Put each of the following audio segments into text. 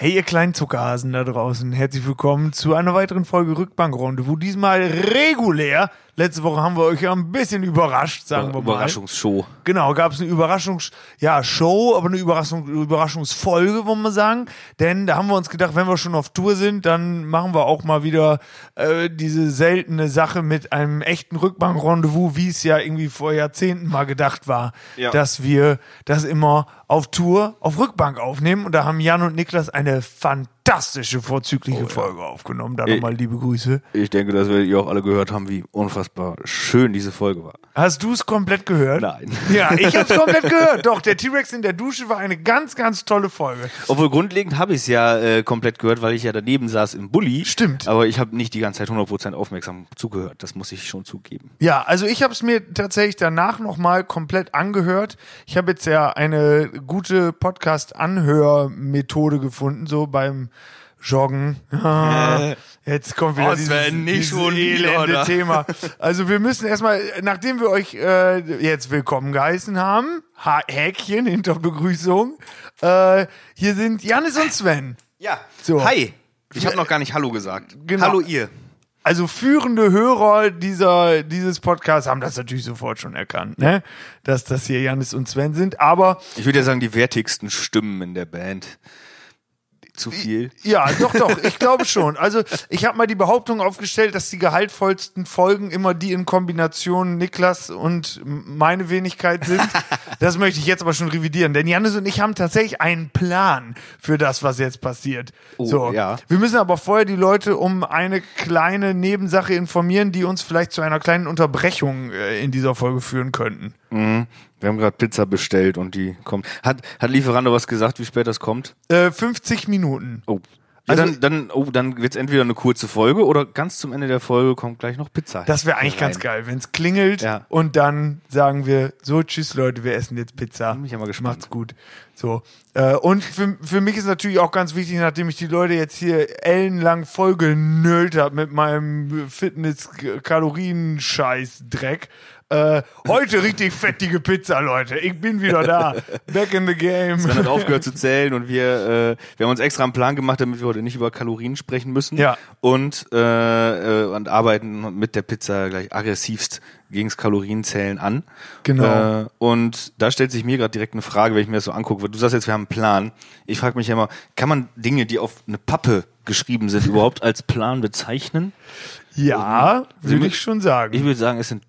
Hey, ihr kleinen Zuckerhasen da draußen, herzlich willkommen zu einer weiteren Folge Rückbankrunde, wo diesmal regulär, letzte Woche haben wir euch ja ein bisschen überrascht, sagen wir mal. Überraschungsshow. Genau, gab es eine Überraschungs, ja, Show, aber eine Überraschung, Überraschungsfolge, wollen wir sagen. Denn da haben wir uns gedacht, wenn wir schon auf Tour sind, dann machen wir auch mal wieder äh, diese seltene Sache mit einem echten Rückbankrendezvous, wie es ja irgendwie vor Jahrzehnten mal gedacht war, Ja. dass wir das immer auf Tour auf Rückbank aufnehmen. Und da haben Jan und Niklas eine fantastische, vorzügliche Folge aufgenommen. Da nochmal liebe Grüße. Ich denke, dass wir ihr auch alle gehört haben, wie unfassbar schön diese Folge war. Hast du es komplett gehört? Nein. Ja, ich habe es komplett gehört. Doch, der T-Rex in der Dusche war eine ganz, ganz tolle Folge. Obwohl grundlegend habe ich es ja äh, komplett gehört, weil ich ja daneben saß im Bulli. Stimmt. Aber ich habe nicht die ganze Zeit 100% aufmerksam zugehört. Das muss ich schon zugeben. Ja, also ich habe es mir tatsächlich danach nochmal komplett angehört. Ich habe jetzt ja eine gute Podcast-Anhörmethode gefunden, so beim Joggen. Ah, jetzt kommt wieder Oh, dieses, Sven, nicht dieses schon wieder, elende? Thema. Also wir müssen erstmal, nachdem wir euch äh, jetzt willkommen geheißen haben, ha Häkchen hinter Begrüßung, äh, hier sind Janis und Sven. Ja. So. Hi. Ich habe noch gar nicht Hallo gesagt. Genau. Hallo ihr. Also führende Hörer dieser, dieses Podcasts haben das natürlich sofort schon erkannt, ne? dass das hier Janis und Sven sind. Aber Ich würde ja sagen, die wertigsten Stimmen in der Band. Zu viel. ja, doch, doch, ich glaube schon. Also ich habe mal die Behauptung aufgestellt, dass die gehaltvollsten Folgen immer die in Kombination Niklas und meine Wenigkeit sind. Das möchte ich jetzt aber schon revidieren, denn Janis und ich haben tatsächlich einen Plan für das, was jetzt passiert. so, ja. Wir müssen aber vorher die Leute um eine kleine Nebensache informieren, die uns vielleicht zu einer kleinen Unterbrechung äh, in dieser Folge führen könnten. Wir haben gerade Pizza bestellt und die kommt. Hat, hat Lieferando was gesagt, wie spät das kommt? Äh, 50 Minuten. Oh. Ja, Also- dann, dann, oh, dann wird's entweder eine kurze Folge oder ganz zum Ende der Folge kommt gleich noch Pizza. Das wäre eigentlich rein. ganz geil, wenn es klingelt Ja. und dann sagen wir, so, tschüss Leute, wir essen jetzt Pizza. Bin ich ja mal gespannt. Macht's gut. So. Äh, und für, für mich ist natürlich auch ganz wichtig, nachdem ich die Leute jetzt hier ellenlang voll genölt habe mit meinem Fitness-Kalorien-Scheiß-Dreck, äh, heute richtig fettige Pizza, Leute. Ich bin wieder da. Back in the game. Sven hat aufgehört zu zählen und wir, äh, wir haben uns extra einen Plan gemacht, damit wir heute nicht über Kalorien sprechen müssen. Ja. Und, äh, äh, und arbeiten mit der Pizza gleich aggressivst gegens Kalorienzählen an. Genau. Äh, und da stellt sich mir gerade direkt eine Frage, wenn ich mir das so angucke. Du sagst jetzt, wir haben einen Plan. Ich frage mich ja immer, kann man Dinge, die auf eine Pappe geschrieben sind, überhaupt als Plan bezeichnen? Ja, würde Sie- ich schon sagen. Ich würde sagen, es sind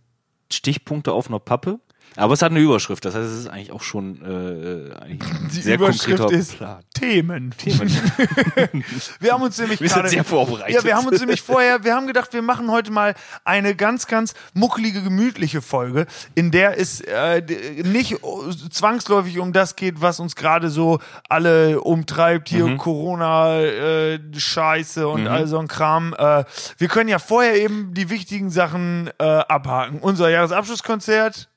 Stichpunkte auf einer Pappe. Aber es hat eine Überschrift, das heißt, es ist eigentlich auch schon äh, eigentlich ein die sehr Überschrift ist Plan. Themen. wir haben uns nämlich Wir sind gerade- sehr vorbereitet. Ja, wir haben uns nämlich vorher, wir haben gedacht, wir machen heute mal eine ganz, ganz muckelige, gemütliche Folge, in der es äh, nicht zwangsläufig um das geht, was uns gerade so alle umtreibt, hier Corona, äh, Scheiße und all so ein Kram. Äh, wir können ja vorher eben die wichtigen Sachen äh, abhaken. Unser Jahresabschlusskonzert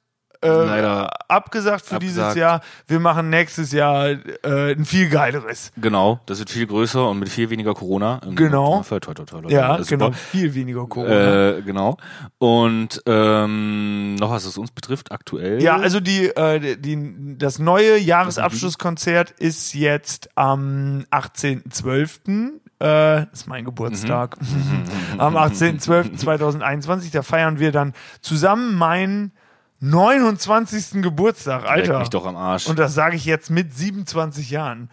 äh, Leider abgesagt für dieses abgesagt. Jahr. Wir machen nächstes Jahr äh, ein viel geileres. Genau, das wird viel größer und mit viel weniger Corona. Ähm, Genau. Toi, toi, toi, toi. Ja, genau. super. Viel weniger Corona. Äh, genau. Und ähm, noch was es uns betrifft, aktuell. ja, also die, äh, die, das neue Jahresabschlusskonzert ist jetzt am 18.12. Äh, ist mein Geburtstag. am 18.12.2021. Da feiern wir dann zusammen meinen 29. Geburtstag, Leck Alter. mich doch am Arsch. Und das sage ich jetzt mit 27 Jahren.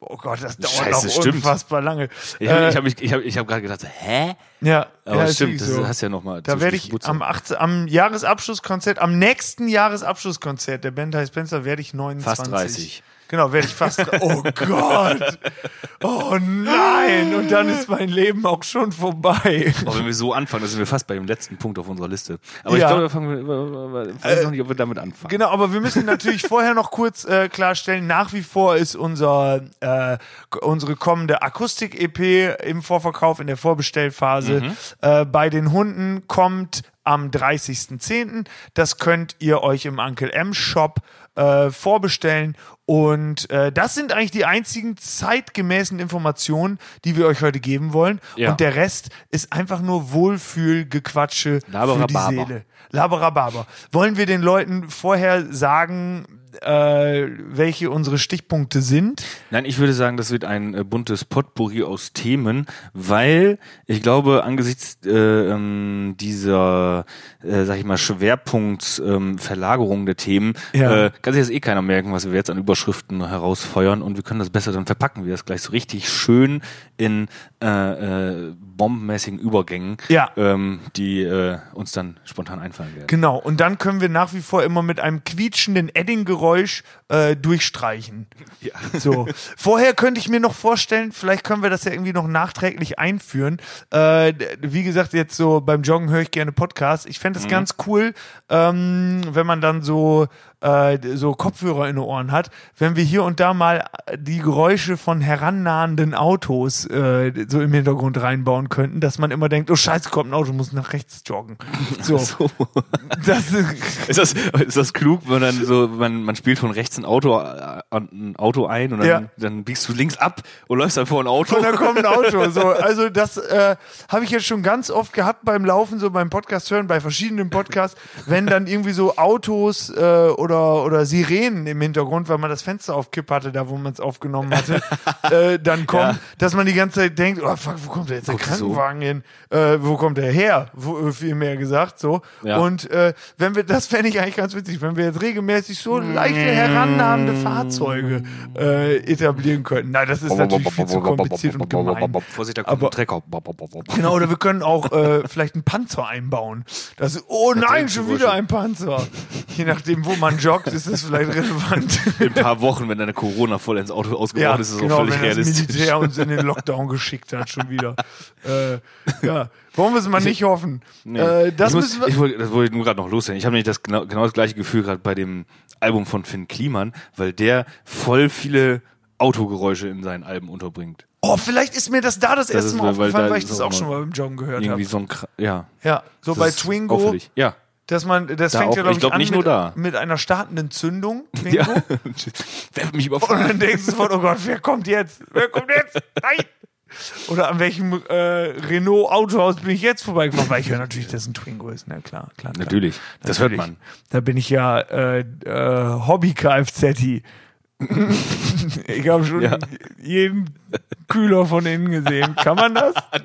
Oh Gott, das dauert Scheiße, noch stimmt. unfassbar lange. ich habe Äh, hab, ich hab, ich hab gerade gedacht, hä? ja, Aber ja, stimmt, das so. hast ja noch mal. Da werde ich am, 18, am Jahresabschlusskonzert, am nächsten Jahresabschlusskonzert der Band High Spencer werde ich 29. Fast 30. Genau, werde ich fast. Oh Gott! Oh nein! Und dann ist mein Leben auch schon vorbei. Aber wenn wir so anfangen, dann sind wir fast bei dem letzten Punkt auf unserer Liste. Aber Ja. ich glaube, wir fangen, wir- ich weiß noch nicht, ob wir damit anfangen. Genau, aber wir müssen natürlich vorher noch kurz äh, klarstellen, nach wie vor ist unser, äh, unsere kommende Akustik-EP im Vorverkauf, in der Vorbestellphase. Äh, bei den Hunden kommt am 30.10. Das könnt ihr euch im Uncle M Shop äh, vorbestellen Und äh, das sind eigentlich die einzigen zeitgemäßen Informationen, die wir euch heute geben wollen. Ja. Und der Rest ist einfach nur Wohlfühlgequatsche für die. Seele. Laberababer. Wollen wir den Leuten vorher sagen, äh, welche unsere Stichpunkte sind? Nein, ich würde sagen, das wird ein äh, buntes Potpourri aus Themen, weil ich glaube, angesichts äh, ähm, dieser, äh, sag ich mal, Schwerpunktverlagerung ähm, der Themen, Ja. äh, kann sich das eh keiner merken, was wir jetzt an Überschriften herausfeuern und wir können das besser dann verpacken, wir das gleich so richtig schön in äh, äh, bombenmäßigen Übergängen, Ja. ähm, die äh, uns dann spontan einfallen werden. Genau. Und dann können wir nach wie vor immer mit einem quietschenden Edding-Geräusch äh, durchstreichen. Ja. So. Vorher könnte ich mir noch vorstellen, vielleicht können wir das ja irgendwie noch nachträglich einführen. Äh, wie gesagt, jetzt so beim Joggen höre ich gerne Podcasts. Ich fände es Mhm. ganz cool, ähm, wenn man dann so äh, so Kopfhörer in den Ohren hat, wenn wir hier und da mal die Geräusche von herannahenden Autos äh, so im Hintergrund reinbauen könnten, dass man immer denkt, oh scheiße, kommt ein Auto, muss nach rechts joggen. So. So. Das ist, Ist das, ist das klug, wenn dann so, man, man spielt von rechts ein Auto, äh, ein Auto ein und dann, Ja. dann biegst du links ab und läufst dann vor ein Auto? Und da kommt ein Auto. So, also das äh, habe ich jetzt schon ganz oft gehabt beim Laufen, so beim Podcast hören, bei verschiedenen Podcasts, wenn dann irgendwie so Autos äh, oder, oder Sirenen im Hintergrund, weil man das Fenster auf Kipp hatte, da wo man es aufgenommen hatte, äh, dann kommen, Ja. dass man die ganze Zeit denkt, oh fuck, wo kommt der jetzt der du so? Krankenwagen hin? Äh, wo kommt der her? Wo, viel mehr gesagt, so. Ja. Und äh, wenn wir, das fände ich eigentlich ganz witzig, wenn wir jetzt regelmäßig so leichte herannahende Fahrzeuge äh, etablieren könnten. Nein, das ist natürlich viel zu kompliziert und gemein. Vorsicht, da kommt Aber- ein Trecker. Genau, oder wir können auch äh, vielleicht einen Panzer einbauen. Das oh nein, schon wieder ein Panzer. Je nachdem, wo man joggt, ist das vielleicht relevant. In ein paar Wochen, wenn deine Corona voll ins Auto ausgebaut ist, ist es genau, auch völlig wenn das realistisch. Militär uns in den Lockdown geschickt hat, schon wieder. Äh, ja, wollen wir es mal nicht hoffen. Nee. Äh, das ich, muss, müssen wir. ich wollte, das wollte ich nur gerade noch loswerden. Ich habe nämlich das genau, genau das gleiche Gefühl gerade bei dem Album von Finn Kliman, weil der voll viele Autogeräusche in seinen Alben unterbringt. Oh, vielleicht ist mir das da das, erste ist, Mal weil aufgefallen, da weil ich das auch schon mal beim Joggen gehört Irgendwie habe. so ein, Kra- ja. Ja, so Das bei Twingo. Ja. Dass man, das Da fängt auch. ja, glaube Ich glaub, an nicht mit, nur da. mit einer startenden Zündung. Ja. Wer hat mich Und überfahren? dann denkst du sofort, oh Gott, wer kommt jetzt? Wer kommt jetzt? Nein! Oder an welchem äh, Renault Autohaus bin ich jetzt vorbeigefahren? Weil ich höre natürlich, dass es ein Twingo ist. Na klar, klar. klar. Natürlich. Das hört Natürlich. man. Da bin ich ja äh, äh, Hobby-Kfz. ich habe schon Ja. jeden Kühler von innen gesehen. Kann man das?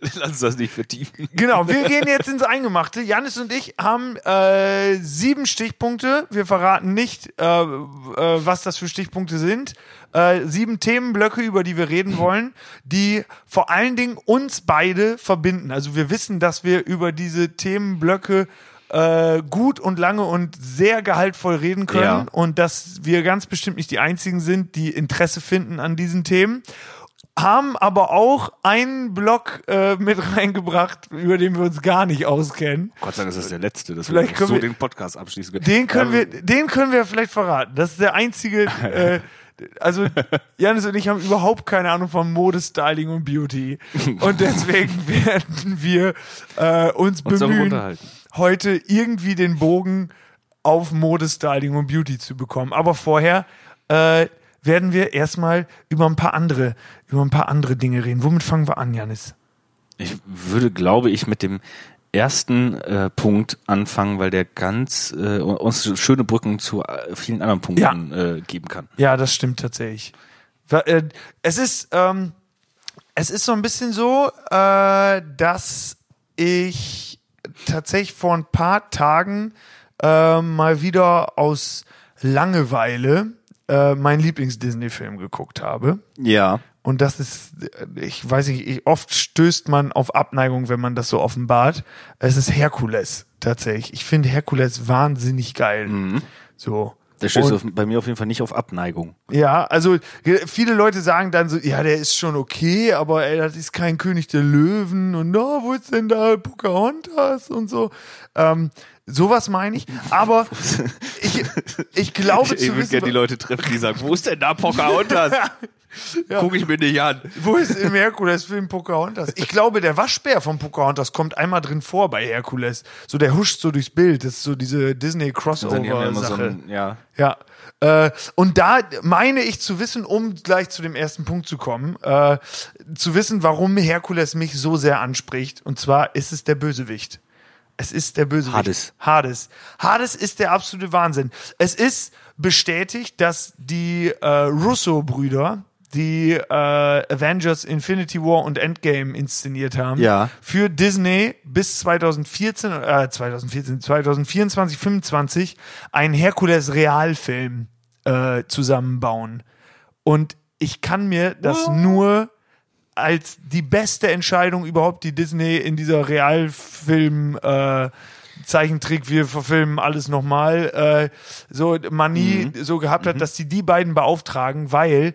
Lass uns das nicht vertiefen. Genau, wir gehen jetzt ins Eingemachte. Janis und ich haben äh, sieben Stichpunkte. Wir verraten nicht, äh, äh, was das für Stichpunkte sind. Äh, sieben Themenblöcke, über die wir reden wollen, die vor allen Dingen uns beide verbinden. Also wir wissen, dass wir über diese Themenblöcke äh, gut und lange und sehr gehaltvoll reden können Ja. und dass wir ganz bestimmt nicht die einzigen sind, die Interesse finden an diesen Themen haben aber auch einen Block äh, mit reingebracht, über den wir uns gar nicht auskennen. Gott sei Dank ist das der letzte, dass Vielleicht wir so wir- den Podcast abschließen können. Den können Ähm, wir, den können wir vielleicht verraten. Das ist der einzige. Äh, also Janis und ich haben überhaupt keine Ahnung von Mode, Styling und Beauty und deswegen werden wir äh, uns Uns bemühen, unterhalten. Heute irgendwie den Bogen auf Mode, Styling und Beauty zu bekommen. Aber vorher äh, werden wir erstmal über ein paar andere, über ein paar andere Dinge reden. Womit fangen wir an, Janis? Ich würde, glaube ich, mit dem ersten äh, Punkt anfangen, weil der ganz äh, uns schöne Brücken zu äh, vielen anderen Punkten äh, geben kann. Ja, das stimmt tatsächlich. Äh, Es ist, ähm, es ist so ein bisschen so, dass ich tatsächlich vor ein paar Tagen äh, mal wieder aus Langeweile äh, meinen Lieblings-Disney-Film geguckt habe. Ja. Und das ist, ich weiß nicht, ich, oft stößt man auf Abneigung, wenn man das so offenbart. Es ist Herkules, tatsächlich. Ich finde Herkules wahnsinnig geil. So. Der stößt auf, bei mir auf jeden Fall nicht auf Abneigung. ja, also ge- viele Leute sagen dann so, ja, der ist schon okay, aber ey, das ist kein König der Löwen und na, wo ist denn da Pocahontas und so. Ähm, sowas meine ich. Aber ich, ich glaube Ich zu würde wissen, gerne die Leute treffen, die sagen, wo ist denn da Pocahontas? Guck ich mir nicht an. Wo ist im Herkules-Film Pocahontas? Ich glaube, der Waschbär von Pocahontas kommt einmal drin vor bei Herkules. So, der huscht so durchs Bild. Das ist so diese Also ja immer so Disney-Crossover-Sache. ja. Ja. Äh, und da meine ich zu wissen, um gleich zu dem ersten Punkt zu kommen, äh, zu wissen, warum Herkules mich so sehr anspricht. Und zwar ist es der Bösewicht. Es ist der Bösewicht. Hades. Hades. Hades ist der absolute Wahnsinn. Es ist bestätigt, dass die äh, Russo-Brüder die äh, Avengers Infinity War und Endgame inszeniert haben. Ja. Für Disney bis 2014, äh, 2014, 2024, 25 einen Herkules-Realfilm äh, zusammenbauen. Und ich kann mir das nur als die beste Entscheidung überhaupt, die Disney in dieser Realfilm äh, Zeichentrick, wir verfilmen alles nochmal, äh, so Manie so gehabt hat, dass die die beiden beauftragen, weil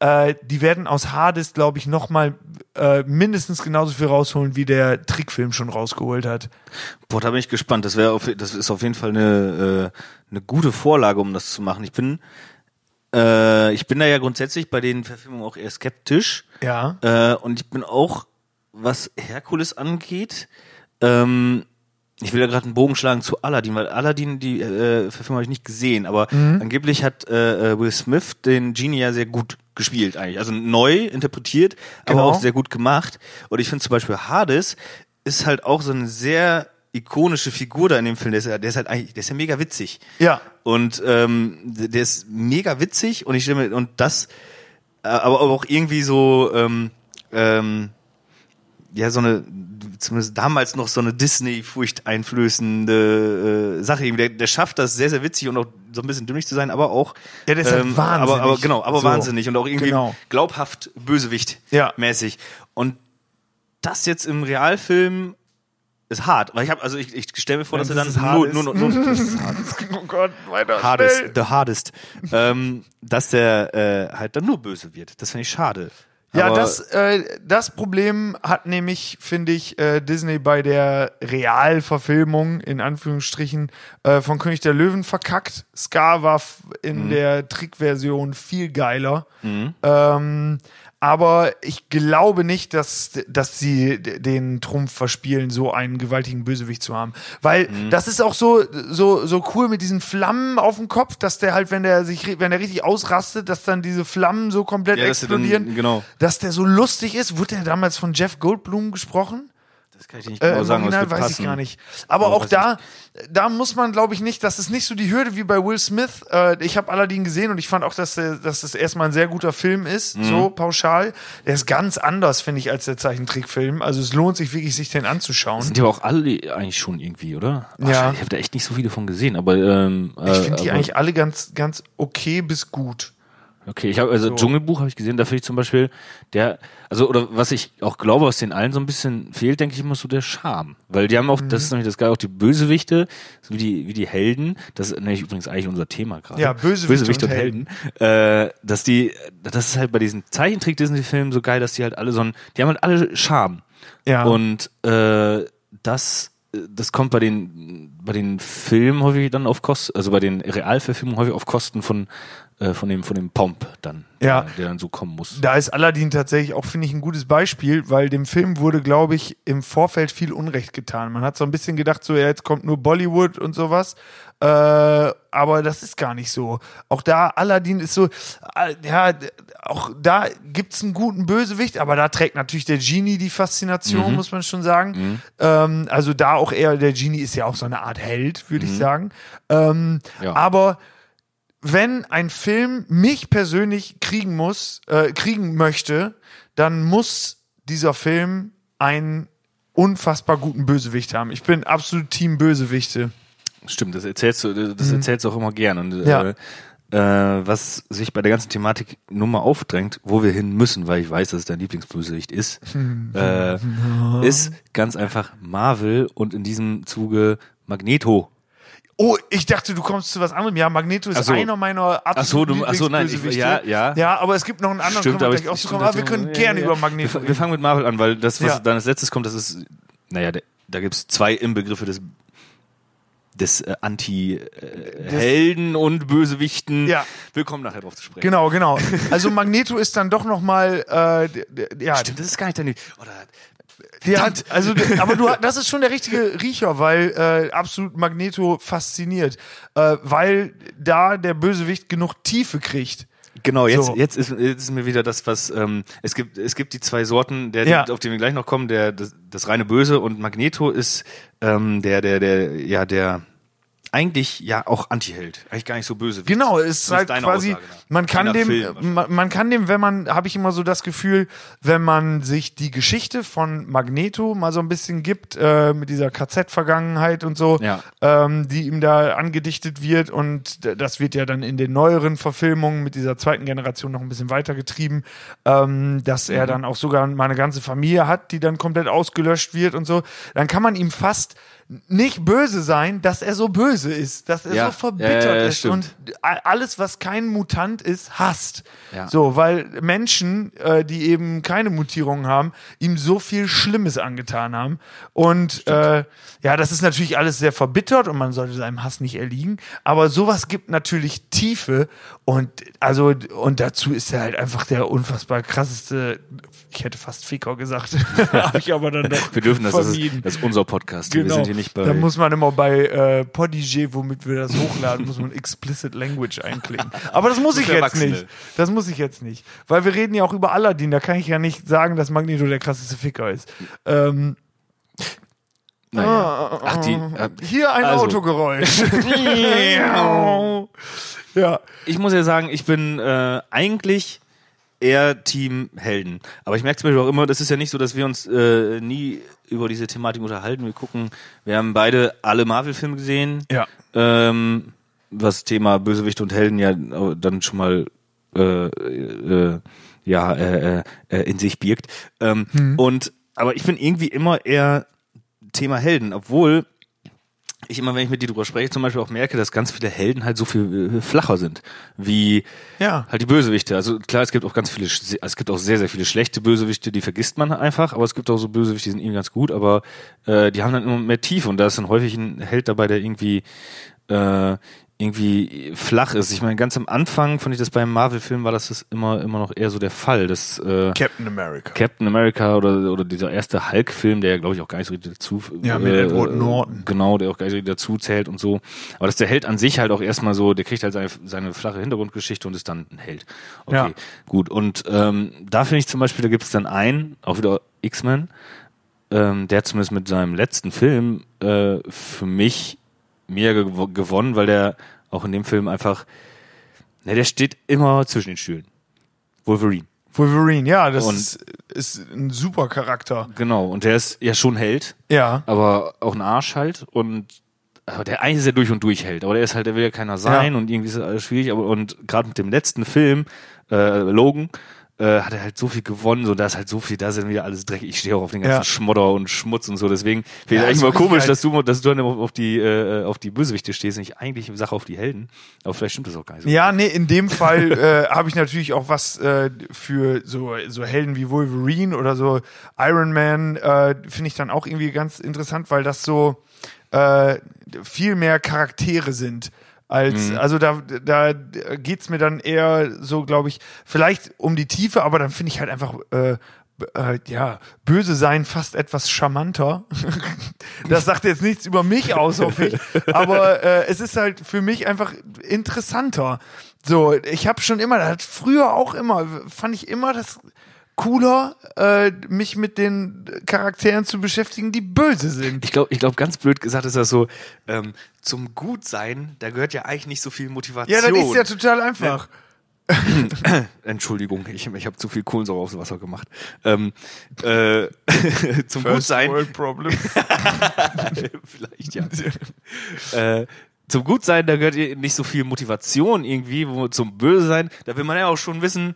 äh, die werden aus Hades, glaube ich, nochmal äh, mindestens genauso viel rausholen, wie der Trickfilm schon rausgeholt hat. Boah, da bin ich gespannt. Das wäre auf, das ist auf jeden Fall eine, äh, eine gute Vorlage, um das zu machen. Ich bin, äh, ich bin da ja grundsätzlich bei den Verfilmungen auch eher skeptisch. Ja. Äh, und ich bin auch, was Herkules angeht, ähm, ich will ja gerade einen Bogen schlagen zu Aladdin, weil Aladdin, die äh, Verfilmung habe ich nicht gesehen, aber angeblich hat äh, äh, Will Smith den Genie ja sehr gut gespielt eigentlich. Also neu interpretiert, aber Genau. auch sehr gut gemacht. Und ich finde zum Beispiel Hades ist halt auch so eine sehr ikonische Figur da in dem Film. Der ist, ja- der ist halt eigentlich, der ist ja mega witzig. Ja. Und ähm, der ist mega witzig und ich mir, und das, äh, aber auch irgendwie so, ähm, ähm, ja, so eine, zumindest damals noch so eine Disney-Furcht einflößende äh, Sache. Der, der schafft das sehr, sehr witzig und auch so ein bisschen dümmlich zu sein, aber auch. Ja, der ist halt wahnsinnig. Aber, aber genau, aber So. wahnsinnig und auch irgendwie Genau. glaubhaft Bösewicht Ja. mäßig. Und das jetzt im Realfilm ist hart, weil ich habe, also ich, ich stelle mir vor, dass er dann ist nur, nur, nur, nur das ist hart Oh Gott, weiter hardest, schnell. the hardest, ähm, dass der äh, halt dann nur böse wird. Das finde ich schade. Ja, Aber- das, äh, das Problem hat nämlich, finde ich, äh, Disney bei der Realverfilmung, in Anführungsstrichen, äh, von König der Löwen verkackt. Scar war in der Trickversion viel geiler. Ähm, aber ich glaube nicht, dass, dass sie den Trumpf verspielen, so einen gewaltigen Bösewicht zu haben. Weil das ist auch so, so, so cool mit diesen Flammen auf dem Kopf, dass der halt, wenn der sich, wenn der richtig ausrastet, dass dann diese Flammen so komplett Ja, dass sie dann- explodieren. genau. Dass der so lustig ist. Wurde der damals von Jeff Goldblum gesprochen? Das kann ich nicht Äh, genau Im sagen, Original weiß passen. ich gar nicht. Aber Aber auch da, da muss man, glaube ich, nicht, das ist nicht so die Hürde wie bei Will Smith. Äh, ich habe Aladdin gesehen und ich fand auch, dass, der, dass das erstmal ein sehr guter Film ist, Mhm. so pauschal. Der ist ganz anders, finde ich, als der Zeichentrickfilm. Also es lohnt sich wirklich, sich den anzuschauen. Sind die aber auch alle eigentlich schon irgendwie, oder? Ja. Ich habe da echt nicht so viele von gesehen, aber ähm, Ich finde die eigentlich alle ganz, ganz okay bis gut. Okay, ich habe also So. Dschungelbuch habe ich gesehen, da finde ich zum Beispiel der, also oder was ich auch glaube, was den allen so ein bisschen fehlt, denke ich immer so der Charme, weil die haben auch, Mhm. das ist nämlich das geil, auch die Bösewichte, so wie die wie die Helden, das ist nämlich übrigens eigentlich unser Thema gerade. Ja, Bösewichte Bösewichte und und Helden, äh, dass die, das ist halt bei diesen Zeichentrick Disney Filmen so geil, dass die halt alle so ein, die haben halt alle Charme Ja. und äh, das das kommt bei den bei den Filmen häufig dann auf Kosten, also bei den Realverfilmungen häufig auf Kosten von äh, von dem von dem Pomp dann, Ja. der, der dann so kommen muss. Da ist Aladdin tatsächlich auch, finde ich, ein gutes Beispiel, weil dem Film wurde, glaube ich, im Vorfeld viel Unrecht getan. Man hat so ein bisschen gedacht, so, ja, jetzt kommt nur Bollywood und sowas. Äh, aber das ist gar nicht so. Auch da, Aladdin ist so, äh, ja, auch da gibt's einen guten Bösewicht, aber da trägt natürlich der Genie die Faszination, muss man schon sagen. Ähm, also da auch eher, der Genie ist ja auch so eine Art Held, würde ich sagen. Ähm, Ja. Aber wenn ein Film mich persönlich kriegen muss, äh, kriegen möchte, dann muss dieser Film einen unfassbar guten Bösewicht haben. Ich bin absolut Team Bösewichte. Stimmt, das erzählst du, das erzählst du auch immer gern. Und Mhm. Ja. äh, äh, was sich bei der ganzen Thematik nur mal aufdrängt, wo wir hin müssen, weil ich weiß, dass es dein Lieblingsbösewicht ist, äh, ist ganz einfach Marvel und in diesem Zuge Magneto. Oh, ich dachte, du kommst zu was anderem. Ja, Magneto ist so. einer meiner Ach so, absoluten ach so, nein, ich- ja, ja. Ja, aber es gibt noch einen anderen, wir aber gleich auch ich- zu stimmt, kommen. Aber wir können ja, gerne ja. über Magneto Wir, wir fangen mit Marvel an, weil das, was Ja. dann als letztes kommt, das ist, naja, da gibt's zwei Inbegriffe des des äh, Anti-Helden und Bösewichten. Ja. Wir kommen nachher drauf zu sprechen. Genau, genau. Also Magneto ist dann doch nochmal, äh, ja, Stimmt, das ist gar nicht deine. Oder der hat, also, aber du, das ist schon der richtige Riecher, weil äh, absolut Magneto fasziniert, äh, weil da der Bösewicht genug Tiefe kriegt. Genau, jetzt, So. jetzt, ist, jetzt ist mir wieder das, was ähm, es gibt. Es gibt die zwei Sorten, der, Ja. auf die wir gleich noch kommen. Der das, das reine Böse und Magneto ist ähm, der, der, der, ja, der eigentlich ja auch Antiheld, eigentlich gar nicht so böse. wie- Genau, es ist halt quasi, Aussage, man kann dem, Film man, man kann dem, wenn man, habe ich immer so das Gefühl, wenn man sich die Geschichte von Magneto mal so ein bisschen gibt, äh, mit dieser KZ-Vergangenheit und so, Ja. ähm, die ihm da angedichtet wird und das wird ja dann in den neueren Verfilmungen mit dieser zweiten Generation noch ein bisschen weitergetrieben, ähm, dass Mhm. er dann auch sogar mal eine ganze Familie hat, die dann komplett ausgelöscht wird und so, dann kann man ihm fast nicht böse sein, dass er so böse ist, dass er Ja. so verbittert Ja, ja, ist stimmt. und alles, was kein Mutant ist, hasst. So, weil Menschen, äh, die eben keine Mutierungen haben, ihm so viel Schlimmes angetan haben. Und äh, ja, das ist natürlich alles sehr verbittert und man sollte seinem Hass nicht erliegen. Aber sowas gibt natürlich Tiefe und also und dazu ist er halt einfach der unfassbar krasseste. Ich hätte fast Ficker gesagt, habe ich aber dann doch Wir dürfen das, das ist, das ist unser Podcast. Wir sind hier nicht bei. Da muss man immer bei äh, Podigy, womit wir das hochladen, muss man explicit language einklicken. Aber das muss ich jetzt nicht. Das muss ich jetzt nicht. Weil wir reden ja auch über Aladdin, da kann ich ja nicht sagen, dass Magneto der krasseste Ficker ist. Ähm, naja. Ach, die, äh, hier ein also. Autogeräusch. ja. ich muss ja sagen, ich bin äh, eigentlich eher Team Helden. Aber ich merke zum Beispiel auch immer, das ist ja nicht so, dass wir uns äh, nie über diese Thematik unterhalten. Wir gucken, wir haben beide alle Marvel-Filme gesehen. Ja. Ähm, was Thema Bösewicht und Helden ja äh, dann schon mal äh, äh, ja äh, äh, äh, in sich birgt. Ähm, Und aber ich bin irgendwie immer eher Thema Helden, obwohl ich immer, wenn ich mit dir drüber spreche, zum Beispiel auch merke, dass ganz viele Helden halt so viel äh, flacher sind, wie Ja. halt die Bösewichte. Also klar, es gibt auch ganz viele, es gibt auch sehr, sehr viele schlechte Bösewichte, die vergisst man einfach, aber es gibt auch so Bösewichte, die sind irgendwie ganz gut, aber äh, die haben dann immer mehr Tiefe und da ist dann häufig ein Held dabei, der irgendwie äh, irgendwie flach ist. Ich meine, ganz am Anfang fand ich das beim Marvel-Film war das, das immer immer noch eher so der Fall, dass äh, Captain America. Captain America oder, oder dieser erste Hulk-Film, der ja, glaube ich, auch gar nicht so richtig dazu. Ja, mit Edward Norton. Genau, der auch gar nicht so richtig dazu zählt und so. Aber dass der Held an sich halt auch erstmal so, der kriegt halt seine, seine flache Hintergrundgeschichte und ist dann ein Held. Okay, Ja. gut. Und ähm, da finde ich zum Beispiel, da gibt es dann einen, auch wieder X-Men, ähm, der zumindest mit seinem letzten Film äh, für mich mehr gew gewonnen, weil der auch in dem Film einfach, ne, der steht immer zwischen den Stühlen. Wolverine. Wolverine, ja, das Und- ist, ist ein super Charakter. Genau, und der ist ja schon Held, Ja. aber auch ein Arsch halt und aber der eigentlich ist ja durch und durch Held, aber der ist halt, der will ja keiner sein Ja. und irgendwie ist das alles schwierig, aber und gerade mit dem letzten Film, äh, Logan, äh, hat er halt so viel gewonnen, so da ist halt so viel, da ist dann wieder alles dreckig. Ich stehe auch auf den ganzen Ja. Schmodder und Schmutz und so, deswegen finde ich Ja, eigentlich ist mal komisch, dass du, dass du dann auf, auf die, äh, auf die Bösewichte stehst und ich eigentlich Sache auf die Helden, aber vielleicht stimmt das auch gar nicht so. Ja, nee, in dem Fall äh, habe ich natürlich auch was äh, für so, so Helden wie Wolverine oder so Iron Man, äh, finde ich dann auch irgendwie ganz interessant, weil das so äh, viel mehr Charaktere sind. Als, also da, da geht's mir dann eher so, glaube ich, vielleicht um die Tiefe, aber dann finde ich halt einfach, äh, äh, ja, böse sein fast etwas charmanter. das sagt jetzt nichts über mich aus, hoffe ich. Aber äh, es ist halt für mich einfach interessanter. So, ich habe schon immer, das hat früher auch immer, fand ich immer das cooler, äh, mich mit den Charakteren zu beschäftigen, die böse sind. Ich glaube, ich glaub, ganz blöd gesagt ist das so, ähm, zum Gutsein, da gehört ja eigentlich nicht so viel Motivation. Ja, das ist ja total einfach. Entschuldigung, ich, ich habe zu viel Kohlensäure aufs Wasser gemacht. Ähm, äh, zum Gutsein, World Problem. vielleicht ja. äh, zum Gutsein, da gehört ja nicht so viel Motivation irgendwie, wo zum Bösesein, da will man ja auch schon wissen,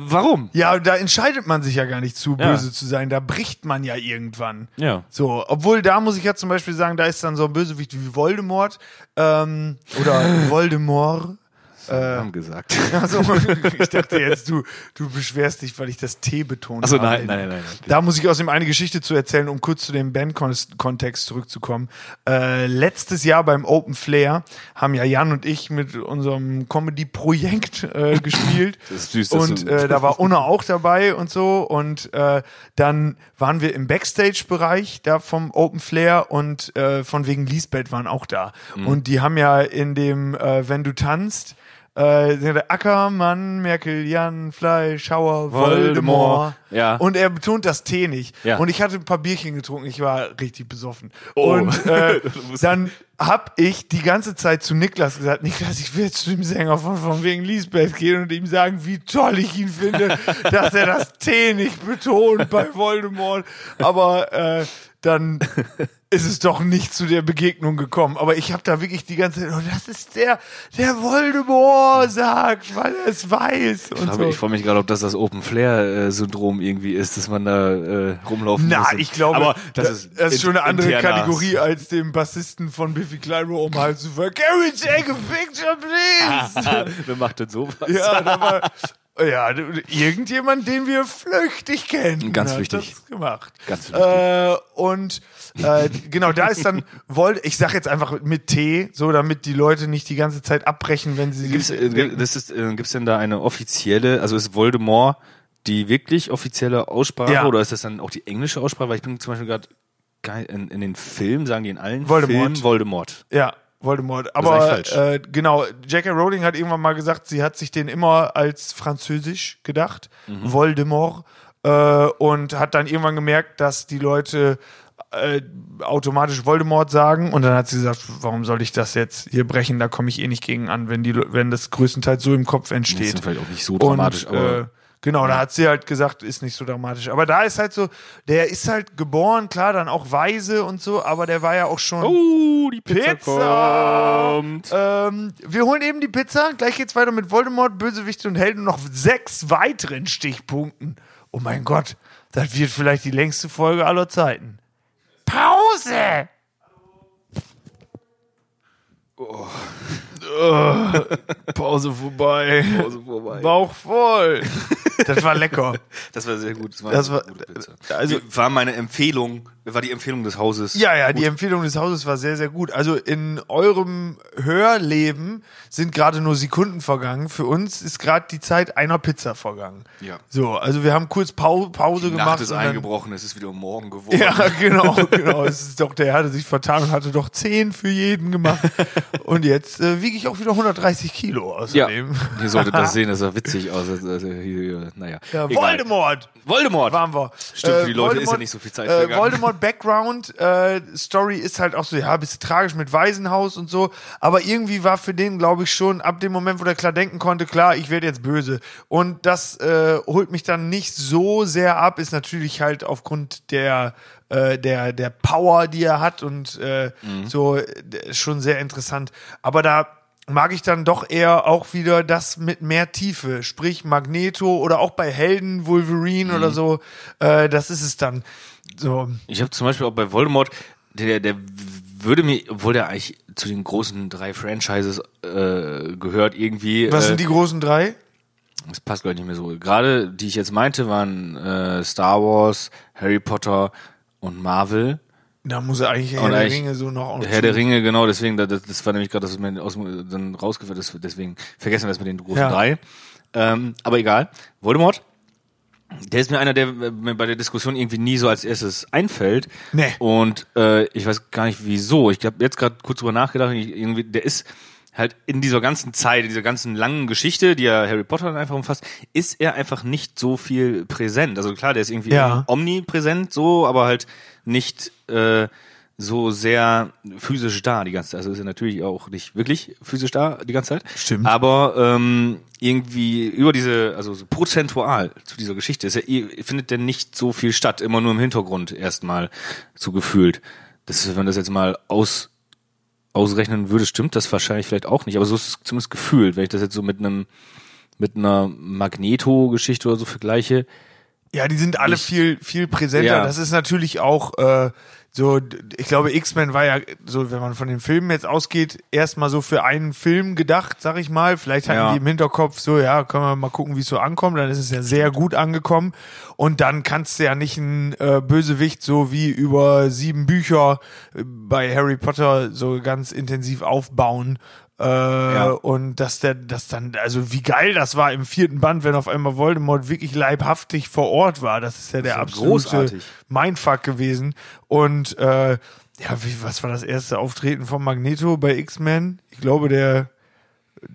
warum. Ja, da entscheidet man sich ja gar nicht zu, Ja. böse zu sein. Da bricht man ja irgendwann. Ja. So, obwohl da muss ich ja zum Beispiel sagen, da ist dann so ein Bösewicht wie Voldemort ähm, oder Voldemort. Hast deinen Namen gesagt. Also, ich dachte jetzt, du, du beschwerst dich, weil ich das T betone. Achso, nein, nein, nein, nein. Da muss ich außerdem eine Geschichte zu erzählen, um kurz zu dem Band-Kontext zurückzukommen. Äh, letztes Jahr beim Open Flair haben ja Jan und ich mit unserem Comedy-Projekt äh, gespielt. Das ist süß, und du- äh, da war Unna auch dabei und so. Und äh, dann waren wir im Backstage-Bereich da vom Open Flair und äh, von wegen Lisbeth waren auch da. Mhm. Und die haben ja in dem äh, Wenn du tanzt, äh, Ackermann, Merkel, Jan, Fleisch, Schauer, Voldemort. Voldemort. Ja. Und er betont das T nicht. Ja. Und ich hatte ein paar Bierchen getrunken, ich war richtig besoffen. Oh. Und äh, dann hab ich die ganze Zeit zu Niklas gesagt, Niklas, ich will jetzt zu dem Sänger von, von wegen Lisbeth gehen und ihm sagen, wie toll ich ihn finde, dass er das T nicht betont bei Voldemort. Aber äh, dann ist es doch nicht zu der Begegnung gekommen. Aber ich habe da wirklich die ganze Zeit, oh, das ist der, der Voldemort sagt, weil er es weiß. Ich so. mich, ich frage mich gerade, ob das das Open Flair äh, irgendwie ist, dass man da äh, rumlaufen Na, muss. ich glaube, aber das, das, ist, das ist schon eine andere interner- Kategorie als dem Bassisten von Biffy Clyro um Hals zu fallen. Can we take a picture, please? Wer macht denn sowas? ja, da war, ja, irgendjemand, den wir flüchtig kennen. Ganz hat wichtig. Das gemacht. Ganz wichtig. Äh, und äh, genau, da ist dann Volt, ich sag jetzt einfach mit T, so damit die Leute nicht die ganze Zeit abbrechen, wenn sie Gibt's, äh, das ist, äh, gibt's denn da eine offizielle, also ist Voldemort die wirklich offizielle Aussprache Ja. oder ist das dann auch die englische Aussprache? Weil ich bin zum Beispiel gerade in, in den Filmen, sagen die in allen Voldemort. Filmen Voldemort. Ja, Voldemort. Aber äh, genau, J.K. Rowling hat irgendwann mal gesagt, sie hat sich den immer als französisch gedacht, Mhm. Voldemort, äh, und hat dann irgendwann gemerkt, dass die Leute äh, automatisch Voldemort sagen und dann hat sie gesagt, warum soll ich das jetzt hier brechen, da komme ich eh nicht gegen an, wenn die wenn das größtenteils so im Kopf Das entsteht. ist vielleicht auch nicht so dramatisch, und, aber äh, genau, da hat sie halt gesagt, ist nicht so dramatisch. Aber da ist halt so, der ist halt geboren, klar, dann auch weise und so, aber der war ja auch schon. Oh, die Pizza, Pizza! kommt. Ähm, wir holen eben die Pizza. Gleich geht's weiter mit Voldemort, Bösewichte und Helden und noch sechs weiteren Stichpunkten. Oh mein Gott, das wird vielleicht die längste Folge aller Zeiten. Pause! Oh. Pause vorbei. Pause vorbei. Bauch voll. Das war lecker. Das war sehr gut. Das war, Das eine war- gute Pizza. also- war meine Empfehlung, war die Empfehlung des Hauses. Ja, ja, die Empfehlung des Hauses war sehr, sehr gut. Also in eurem Hörleben sind gerade nur Sekunden vergangen. Für uns ist gerade die Zeit einer Pizza vergangen. Ja. So, also wir haben kurz Pau Pause Die gemacht. Nacht ist eingebrochen, es ist wieder morgen geworden. Ja, genau, genau. Es ist doch, der hatte sich vertan und hatte doch 10 für jeden gemacht. Und jetzt äh, wiege ich auch wieder 130 Kilo Ja, außerdem. ihr solltet das sehen, das sah witzig aus. Also, also, hier, hier, naja. Ja. Voldemort! Voldemort! waren wir. Stimmt, für die Leute ist ja nicht so viel Zeit äh, vergangen. Voldemort Background äh, Story ist halt auch so, ja, bisschen tragisch mit Waisenhaus und so, aber irgendwie war für den, glaube ich, schon ab dem Moment, wo der klar denken konnte, klar, ich werde jetzt böse. Und das äh, holt mich dann nicht so sehr ab, ist natürlich halt aufgrund der äh, der der Power, die er hat und äh, Mhm. so äh, schon sehr interessant. Aber da mag ich dann doch eher auch wieder das mit mehr Tiefe, sprich Magneto oder auch bei Helden Wolverine Mhm. oder so. Äh, das ist es dann. So, Ich habe zum Beispiel auch bei Voldemort, der, der würde mir, obwohl der eigentlich zu den großen drei Franchises äh, gehört, irgendwie. was äh, sind die großen drei? Das passt gleich nicht mehr so. Gerade die ich jetzt meinte, waren äh, Star Wars, Harry Potter und Marvel. Da muss er eigentlich Herr der Ringe so noch Herr der Ringe, genau, deswegen, das, das war nämlich gerade, das ist mir aus, dann rausgeführt ist, deswegen vergessen wir das mit den großen Ja. drei. Ähm, aber egal. Voldemort, der ist mir einer, der mir bei der Diskussion irgendwie nie so als erstes einfällt. Nee. Und äh, ich weiß gar nicht wieso. Ich habe jetzt gerade kurz drüber nachgedacht. Ich, irgendwie, der ist halt in dieser ganzen Zeit, in dieser ganzen langen Geschichte, die ja Harry Potter dann einfach umfasst, ist er einfach nicht so viel präsent. Also klar, der ist irgendwie Ja. omnipräsent, so, aber halt nicht äh, so sehr physisch da die ganze Zeit. Also ist er natürlich auch nicht wirklich physisch da die ganze Zeit. Stimmt. Aber ähm, irgendwie über diese, also so prozentual zu dieser Geschichte ist eh- findet der nicht so viel statt, immer nur im Hintergrund erstmal so gefühlt. Das ist, wenn man das jetzt mal aus ausrechnen würde, stimmt das wahrscheinlich vielleicht auch nicht, aber so ist es zumindest gefühlt, wenn ich das jetzt so mit einem mit einer Magneto-Geschichte oder so vergleiche. Ja, die sind alle Ich- viel, viel präsenter. Ja. Das ist natürlich auch, äh, so, ich glaube, X-Men war ja so, wenn man von den Filmen jetzt ausgeht, erstmal so für einen Film gedacht, sag ich mal. Vielleicht hatten Ja. die im Hinterkopf so, ja, können wir mal gucken, wie es so ankommt. Dann ist es ja sehr gut angekommen. Und dann kannst du ja nicht einen äh, Bösewicht so wie über sieben Bücher äh, bei Harry Potter so ganz intensiv aufbauen. Äh, Und dass der, das dann, also wie geil das war im vierten Band, wenn auf einmal Voldemort wirklich leibhaftig vor Ort war. Das ist ja der war absolute großartig. Mindfuck gewesen. Und äh, ja, wie, was war das erste Auftreten von Magneto bei X-Men? Ich glaube, der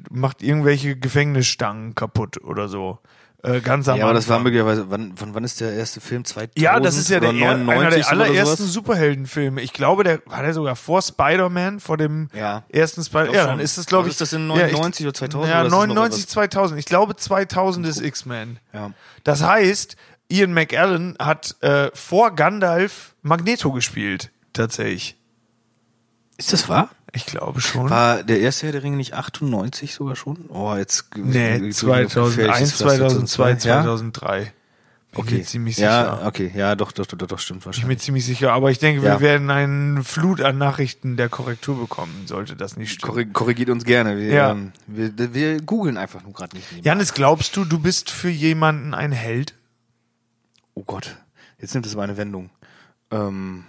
macht irgendwelche Gefängnisstangen kaputt oder so. Äh, ganz am Ja, aber das war möglicherweise, wann, von wann ist der erste Film? 2000 Ja, das ist ja der, er, einer 99 der allerersten? Superheldenfilme. Ich glaube, der war der sogar vor Spider-Man, vor dem Ja. ersten Spider-Man. Ja, dann ist das, glaube ich. ist das in ja, ich- 99 oder 2000 Ja, oder ist das noch 99, was? 2000. Ich glaube, 2000 ist X-Men. Ja. Das heißt, Ian McAllen hat äh, vor Gandalf Magneto gespielt. Tatsächlich. Ist das wahr? Ich glaube schon. War der erste Herr der Ringe nicht 98 sogar schon? Oh, jetzt. nee, gefährliches 2001, Pflaster 2002, Ja? 2003. Bin Okay. mir ziemlich ja, sicher. okay. Ja, doch, doch, doch, doch, doch stimmt Ich bin mir wahrscheinlich. ziemlich sicher, aber ich denke, wir Ja. werden eine Flut an Nachrichten der Korrektur bekommen, sollte das nicht stimmen. Korri- Korrigiert uns gerne. Wir, Ja. ähm, wir, wir googeln einfach nur gerade nicht. nebenbei. Janis, glaubst du, du bist für jemanden ein Held? Oh Gott, jetzt nimmt es aber eine Wendung. Ähm,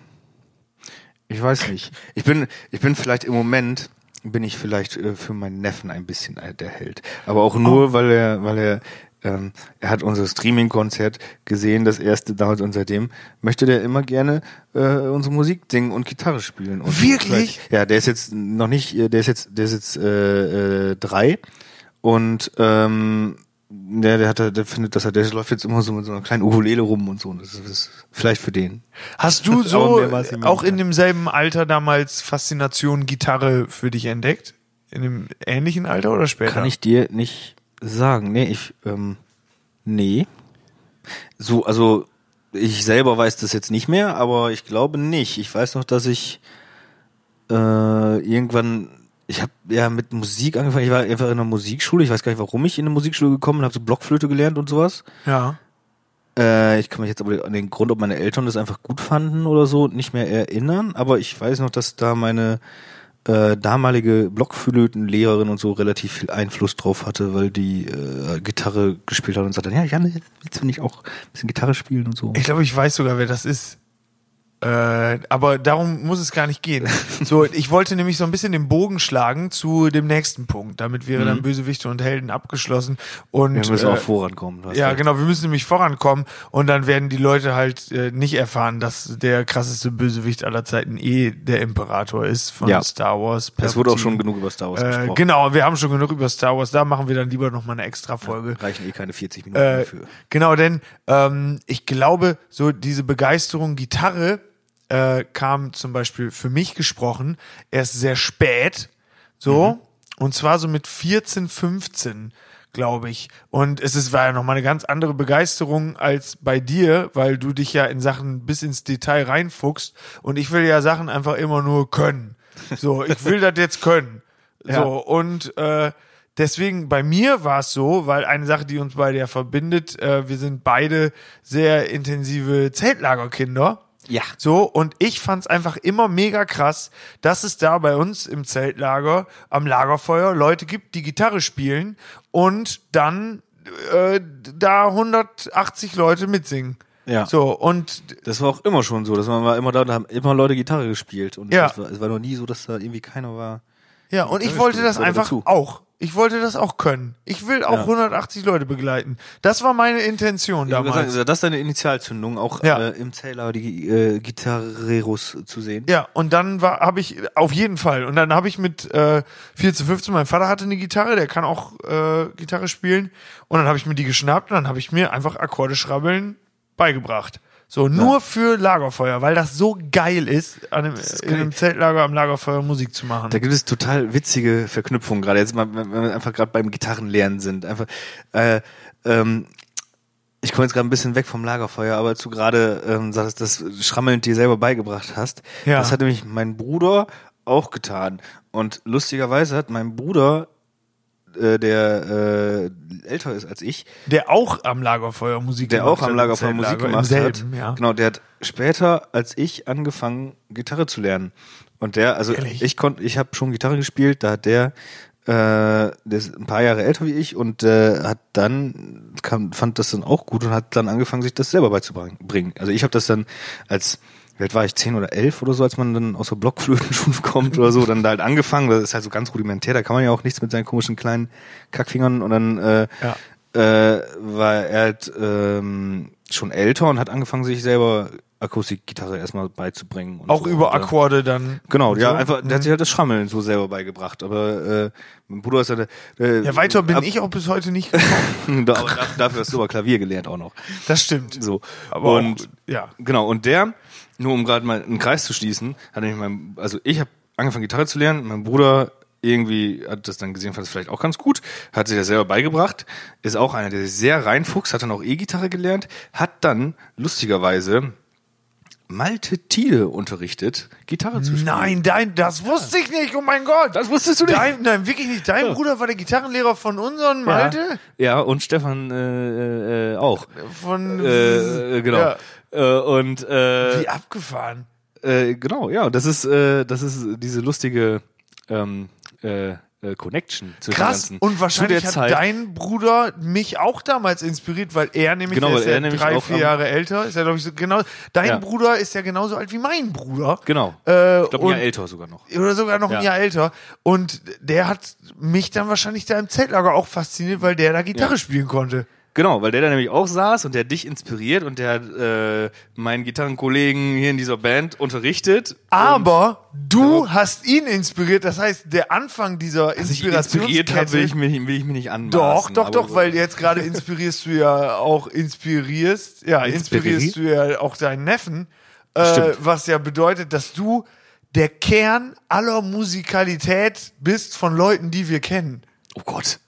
ich weiß nicht. Ich bin, ich bin vielleicht im Moment bin ich vielleicht äh, für meinen Neffen ein bisschen äh, der Held, aber auch nur, weil er, weil er, ähm, er hat unser Streaming-Konzert gesehen, das erste damals und seitdem möchte der immer gerne äh, unsere Musik singen und Gitarre spielen. Und Wirklich? Ja, der ist jetzt noch nicht, äh, der ist jetzt, der ist jetzt äh, äh, drei und ähm, der, der hat, der findet, dass er, der läuft jetzt immer so mit so einer kleinen Ukulele rum und so. Und das ist, vielleicht für den. Hast du so auch in demselben Alter damals Faszination Gitarre für dich entdeckt? In dem ähnlichen Alter oder später? Kann ich dir nicht sagen. Nee, ich, ähm, nee. So, also, ich selber weiß das jetzt nicht mehr, aber ich glaube nicht. Ich weiß noch, dass ich äh, irgendwann, ich habe ja mit Musik angefangen. Ich war einfach in einer Musikschule. Ich weiß gar nicht, warum ich in eine Musikschule gekommen bin, habe so Blockflöte gelernt und sowas. Ja. Äh, ich kann mich jetzt aber an den Grund, ob meine Eltern das einfach gut fanden oder so, nicht mehr erinnern. Aber ich weiß noch, dass da meine äh, damalige Blockflötenlehrerin und so relativ viel Einfluss drauf hatte, weil die äh, Gitarre gespielt hat und sagte, ja, Janne, willst du nicht auch ein bisschen Gitarre spielen und so? Ich glaube, ich weiß sogar, wer das ist. Äh, aber darum muss es gar nicht gehen. So, ich wollte nämlich so ein bisschen den Bogen schlagen zu dem nächsten Punkt. Damit wäre dann Bösewichte und Helden abgeschlossen. Und Mhm. Wir müssen äh, auch vorankommen. hast Ja, genau, wir müssen nämlich vorankommen und dann werden die Leute halt äh, nicht erfahren, dass der krasseste Bösewicht aller Zeiten eh der Imperator ist von Ja. Star Wars. Es wurde auch schon genug über Star Wars Äh, gesprochen. genau, wir haben schon genug über Star Wars, da machen wir dann lieber noch mal eine extra Folge. Reichen eh keine 40 Minuten Äh, dafür. genau, denn ähm, ich glaube, so diese Begeisterung Gitarre äh, kam zum Beispiel für mich gesprochen erst sehr spät, so und zwar so mit 14, 15 glaube ich. Und es ist, war ja nochmal eine ganz andere Begeisterung als bei dir, weil du dich ja in Sachen bis ins Detail reinfuchst und ich will ja Sachen einfach immer nur können. So, ich will das jetzt können. Ja. So, und äh, deswegen bei mir war es so, weil eine Sache, die uns beide ja verbindet, äh, wir sind beide sehr intensive Zeltlagerkinder. Ja. So, und ich fand's einfach immer mega krass, dass es da bei uns im Zeltlager am Lagerfeuer Leute gibt, die Gitarre spielen und dann äh, da 180 Leute mitsingen. Ja. So, und Das war auch immer schon so. Das war war immer da, da haben immer Leute Gitarre gespielt. Und Ja. das war, es war noch nie so, dass da irgendwie keiner war. Ja, und ich wollte das einfach auch. Ich wollte das auch können. Ich will auch Ja. 180 Leute begleiten. Das war meine Intention damals. sagen, das ist deine Initialzündung, auch Ja. äh, im Taylor die äh, Gitarreros zu sehen. Ja, und dann war habe ich auf jeden Fall und dann habe ich mit äh, 4 zu 15, mein Vater hatte eine Gitarre, der kann auch äh, Gitarre spielen und dann habe ich mir die geschnappt und dann habe ich mir einfach Akkorde schrabbeln beigebracht. So nur für Lagerfeuer, weil das so geil ist, an einem, in geil. einem Zeltlager am Lagerfeuer Musik zu machen. Da gibt es total witzige Verknüpfungen, gerade jetzt mal, wenn wir einfach gerade beim Gitarrenlernen sind. Einfach, äh, ähm, ich komme jetzt gerade ein bisschen weg vom Lagerfeuer, aber zu gerade ähm, sagst, das Schrammeln dir selber beigebracht hast. Ja. Das hat nämlich mein Bruder auch getan. Und lustigerweise hat mein Bruder äh, der äh, älter ist als ich, Der auch am Lagerfeuer Musik der gemacht auch am hat, Lagerfeuer Musik gemacht im hat. selben, Ja. Genau, der hat später als ich angefangen Gitarre zu lernen. Und der, also Ehrlich? ich konnte, ich habe schon Gitarre gespielt, da hat der äh, der ist ein paar Jahre älter wie ich und äh, hat dann kam, fand das dann auch gut und hat dann angefangen, sich das selber beizubringen. Also ich habe das dann als wie alt war ich, zehn oder elf oder so, als man dann aus der Blockflötenschule kommt oder so, dann da halt angefangen, das ist halt so ganz rudimentär, da kann man ja auch nichts mit seinen komischen kleinen Kackfingern und dann äh, Ja. äh, war er halt ähm, schon älter und hat angefangen, sich selber Akustikgitarre erstmal beizubringen. Auch so. über Und, äh, Akkorde dann. Genau, ja, so. einfach, der hat sich halt das Schrammeln so selber beigebracht. Aber äh, mein Bruder ist ja äh, Ja, weiter bin ab- ich auch bis heute nicht gekommen. da, da- dafür hast du aber Klavier gelernt auch noch. Das stimmt. So. Aber und auch, ja. genau, und der, nur um gerade mal einen Kreis zu schließen, hat nämlich mein, also ich habe angefangen Gitarre zu lernen, mein Bruder irgendwie hat das dann gesehen, fand es vielleicht auch ganz gut, hat sich das selber beigebracht, ist auch einer, der sich sehr reinfuchst, hat dann auch E-Gitarre gelernt, hat dann lustigerweise Malte Thiele unterrichtet, Gitarre zu spielen. Nein, dein, das wusste ich nicht, oh mein Gott. Das wusstest du nicht? Dein, nein, wirklich nicht. Dein Bruder war der Gitarrenlehrer von unserem Malte? Ja, und Stefan äh, äh, auch. Von, Äh, äh, genau. Ja. Äh, und äh, Wie abgefahren. Äh, genau, ja, und das ist, äh, das ist diese lustige ähm, äh, äh, Connection den Krass. ganzen. Und wahrscheinlich zu hat Zeit, dein Bruder mich auch damals inspiriert, weil er nämlich, Genau, ist ja er nämlich drei, vier Jahre älter, ist ja, glaube ich, so genau, dein Ja. Bruder ist ja genauso alt wie mein Bruder. Genau. Äh, ich glaube, ein Jahr älter sogar noch. Oder sogar noch ein Ja. Jahr älter. Und der hat mich dann wahrscheinlich da im Zeltlager auch fasziniert, weil der da Gitarre Ja. spielen konnte. Genau, weil der da nämlich auch saß und der dich inspiriert und der hat äh, meinen Gitarrenkollegen hier in dieser Band unterrichtet. Aber du hast ihn inspiriert. Das heißt, der Anfang dieser Dass ich inspiriert habe, Inspirationskette. will ich mich, will ich mich nicht anmaßen. Doch, doch, doch, so- weil jetzt gerade inspirierst du ja auch inspirierst, ja, Inspirier? inspirierst du ja auch deinen Neffen, äh, was ja bedeutet, dass du der Kern aller Musikalität bist von Leuten, die wir kennen. Oh Gott,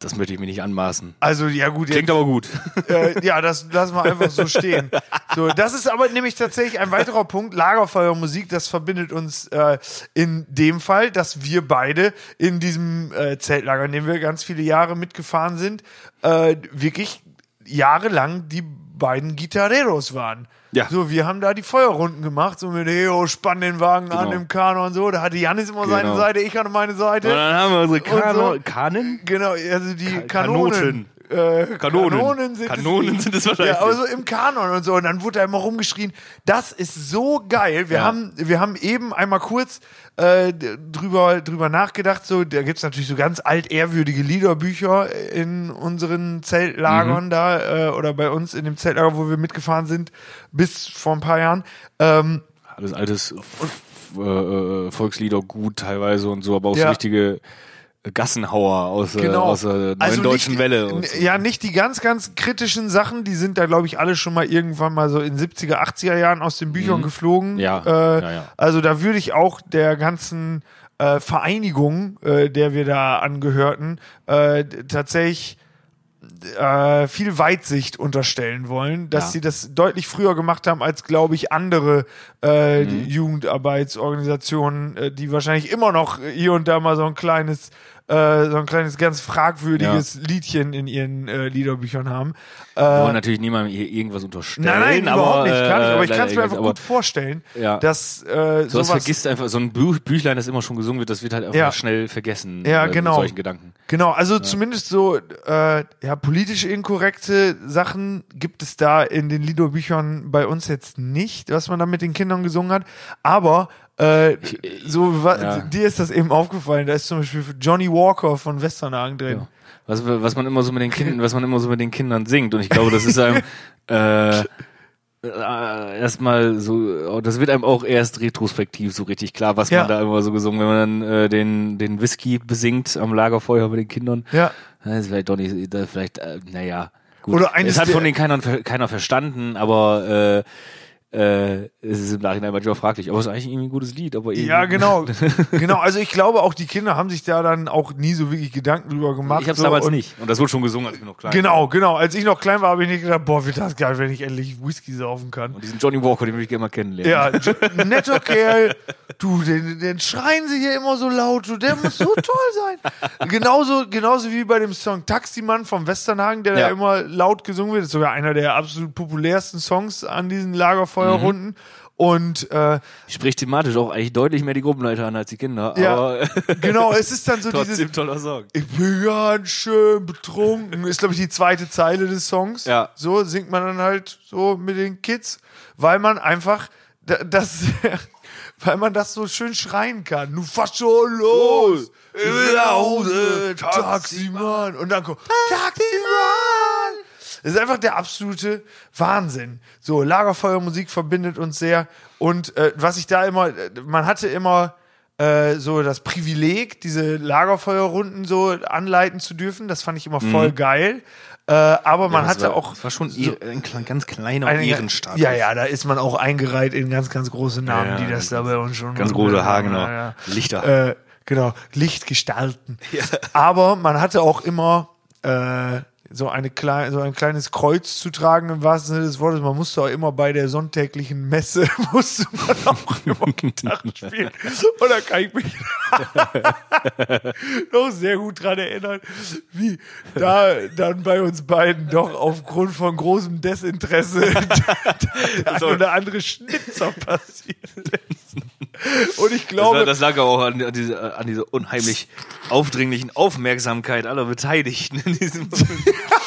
das möchte ich mir nicht anmaßen. Also ja gut, jetzt, Klingt aber gut. äh, ja, das lassen wir einfach so stehen. So, das ist aber nämlich tatsächlich ein weiterer Punkt. Lagerfeuermusik, das verbindet uns äh, in dem Fall, dass wir beide in diesem äh, Zeltlager, in dem wir ganz viele Jahre mitgefahren sind, äh, wirklich jahrelang die beiden Gitarreros waren. Ja. So, wir haben da die Feuerrunden gemacht, so mit, hey, oh, spann den Wagen an Genau. im Kano und so. Da hatte Janis immer seine Genau. Seite, ich hatte meine Seite. Und dann haben wir unsere Kano so. Kanen. Genau, also die Ka- Kanonen. Äh, Kanonen. Kanonen sind Kanonen es, sind es wahrscheinlich Ja, aber so im Kanon und so. Und dann wurde da immer rumgeschrien. Das ist so geil. Wir, Ja. haben, wir haben eben einmal kurz äh, drüber, drüber nachgedacht. So, da gibt's natürlich so ganz altehrwürdige Liederbücher in unseren Zeltlagern Mhm. da äh, oder bei uns in dem Zeltlager, wo wir mitgefahren sind, bis vor ein paar Jahren. Ähm, Alles altes äh, äh, Volkslieder gut teilweise und so, aber auch so Ja. richtige Gassenhauer aus, äh, Genau. aus der neuen Also deutschen nicht, Welle. So. Ja, nicht die ganz, ganz kritischen Sachen, die sind da, glaube ich, alle schon mal irgendwann mal so in 70er, 80er Jahren aus den Büchern geflogen. Mhm. Ja, Äh, ja, ja. Also da würde ich auch der ganzen äh, Vereinigung, äh, der wir da angehörten, äh, tatsächlich äh, viel Weitsicht unterstellen wollen, dass Ja. sie das deutlich früher gemacht haben als, glaube ich, andere äh, Mhm. Jugendarbeitsorganisationen, äh, die wahrscheinlich immer noch hier und da mal so ein kleines, äh, so ein kleines ganz fragwürdiges Liedchen in ihren äh, Liederbüchern haben. Äh, Wir wollen natürlich niemandem hier irgendwas unterstellen. nein, nein, aber, überhaupt nicht, kann ich, aber ich äh, kann es mir einfach gut vorstellen, Ja. dass äh, Sowas sowas vergisst einfach, so ein Bü Büchlein, das immer schon gesungen wird, das wird halt einfach Ja. schnell vergessen. Ja, äh, genau. Mit solchen Gedanken. Genau, also zumindest so äh, ja, politisch inkorrekte Sachen gibt es da in den Liederbüchern bei uns jetzt nicht, was man da mit den Kindern gesungen hat. Aber äh, so ja. dir ist das eben aufgefallen. Da ist zum Beispiel Johnny Walker von Westernhagen drin. Was, was man immer so mit den Kindern, was man immer so mit den Kindern singt. Und ich glaube, das ist einem äh, äh, erstmal so, oh, das wird einem auch erst retrospektiv so richtig klar, was Ja. man da immer so gesungen, wenn man dann äh, den, den Whisky besingt am Lagerfeuer mit den Kindern. Ja. Das ist vielleicht doch nicht, vielleicht, äh, naja. Gut. Oder eines es hat von denen keiner, keiner verstanden, aber äh, äh, es ist im Nachhinein manchmal fraglich. Aber es ist eigentlich irgendwie ein gutes Lied. Aber Ja, genau. genau. Also ich glaube auch, die Kinder haben sich da dann auch nie so wirklich Gedanken drüber gemacht. Ich hab's so, damals und nicht. Und das wurde schon gesungen, als ich noch klein war. Genau, genau. Als ich noch klein war, habe ich nicht gedacht, boah, wird das geil, wenn ich endlich Whisky saufen kann. Und diesen Johnny Walker, den würde ich gerne mal kennenlernen. Ja, netter Kerl. Du, den, den schreien sie hier immer so laut. Du, der muss so toll sein. Genauso, genauso wie bei dem Song Taximann vom Westernhagen, der Ja. da immer laut gesungen wird. Das ist sogar einer der absolut populärsten Songs an diesen Lagerfeuerrunden. Mhm. Und äh, Spricht thematisch auch eigentlich deutlich mehr die Gruppenleiter an als die Kinder. Ja. Aber genau, es ist dann so dieses. trotzdem toller Song. Ich bin ganz schön betrunken. Ist, glaube ich, die zweite Zeile des Songs. Ja. So singt man dann halt so mit den Kids, weil man einfach da- das, weil man das so schön schreien kann. Du fass schon los. Ich will nach Hause. Taximann. Und dann kommt Taximann. Das ist einfach der absolute Wahnsinn. So, Lagerfeuermusik verbindet uns sehr. Und äh, was ich da immer, äh, man hatte immer äh, so das Privileg, diese Lagerfeuerrunden so anleiten zu dürfen. Das fand ich immer voll geil. Äh, aber man Mhm. Das hatte war, auch Das war schon eh ein ganz kleiner eine- Ehrenstatus. Ja, ja, da ist man auch eingereiht in ganz, ganz große Namen, Ja, die das da bei uns schon. Ganz große Hagener Ja, ja. Lichter. Äh, genau, Lichtgestalten. Aber man hatte auch immer äh, so, eine klein, so ein kleines Kreuz zu tragen im wahrsten Sinne des Wortes. Man musste auch immer bei der sonntäglichen Messe, musste man auch immer Gitarre spielen. Und da kann ich mich noch sehr gut dran erinnern, wie da dann bei uns beiden doch aufgrund von großem Desinteresse der ein oder andere Schnitzer passiert ist. Und ich Das, glaube, war, das lag aber auch an, an, diese, an dieser unheimlich aufdringlichen Aufmerksamkeit aller Beteiligten in diesem Moment.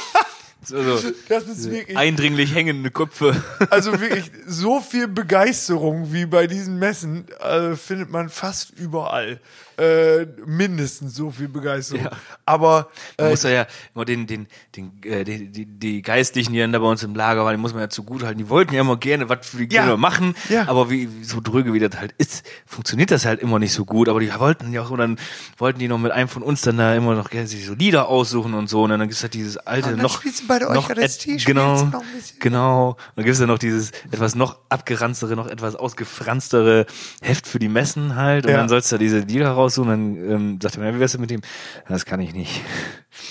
so, so. das ist wirklich Eindringlich hängende Köpfe. Also wirklich so viel Begeisterung wie bei diesen Messen äh, findet man fast überall. Äh, mindestens so viel Begeisterung. Aber Man äh, muss ja immer den, den, den, äh, die, die, die Geistlichen, die dann da bei uns im Lager waren, die muss man ja zugute halten. Die wollten ja immer gerne was für die Ja. Kinder machen, Ja. aber wie, so dröge wie das halt ist, funktioniert das halt immer nicht so gut. Aber die wollten ja auch, und dann wollten die noch mit einem von uns dann da immer noch gerne sich so Lieder aussuchen und so. Und dann gibt's halt dieses alte, Und dann noch, spielst du bei der noch, Eucharistie, et- genau, noch genau. Und dann gibt's dann noch dieses etwas noch abgeranztere, noch etwas ausgefranstere Heft für die Messen halt. Und Ja. dann sollst du da diese Lieder raussuchen. Und dann ähm, sagte man, ja, wie wär's denn mit dem? Das kann ich nicht.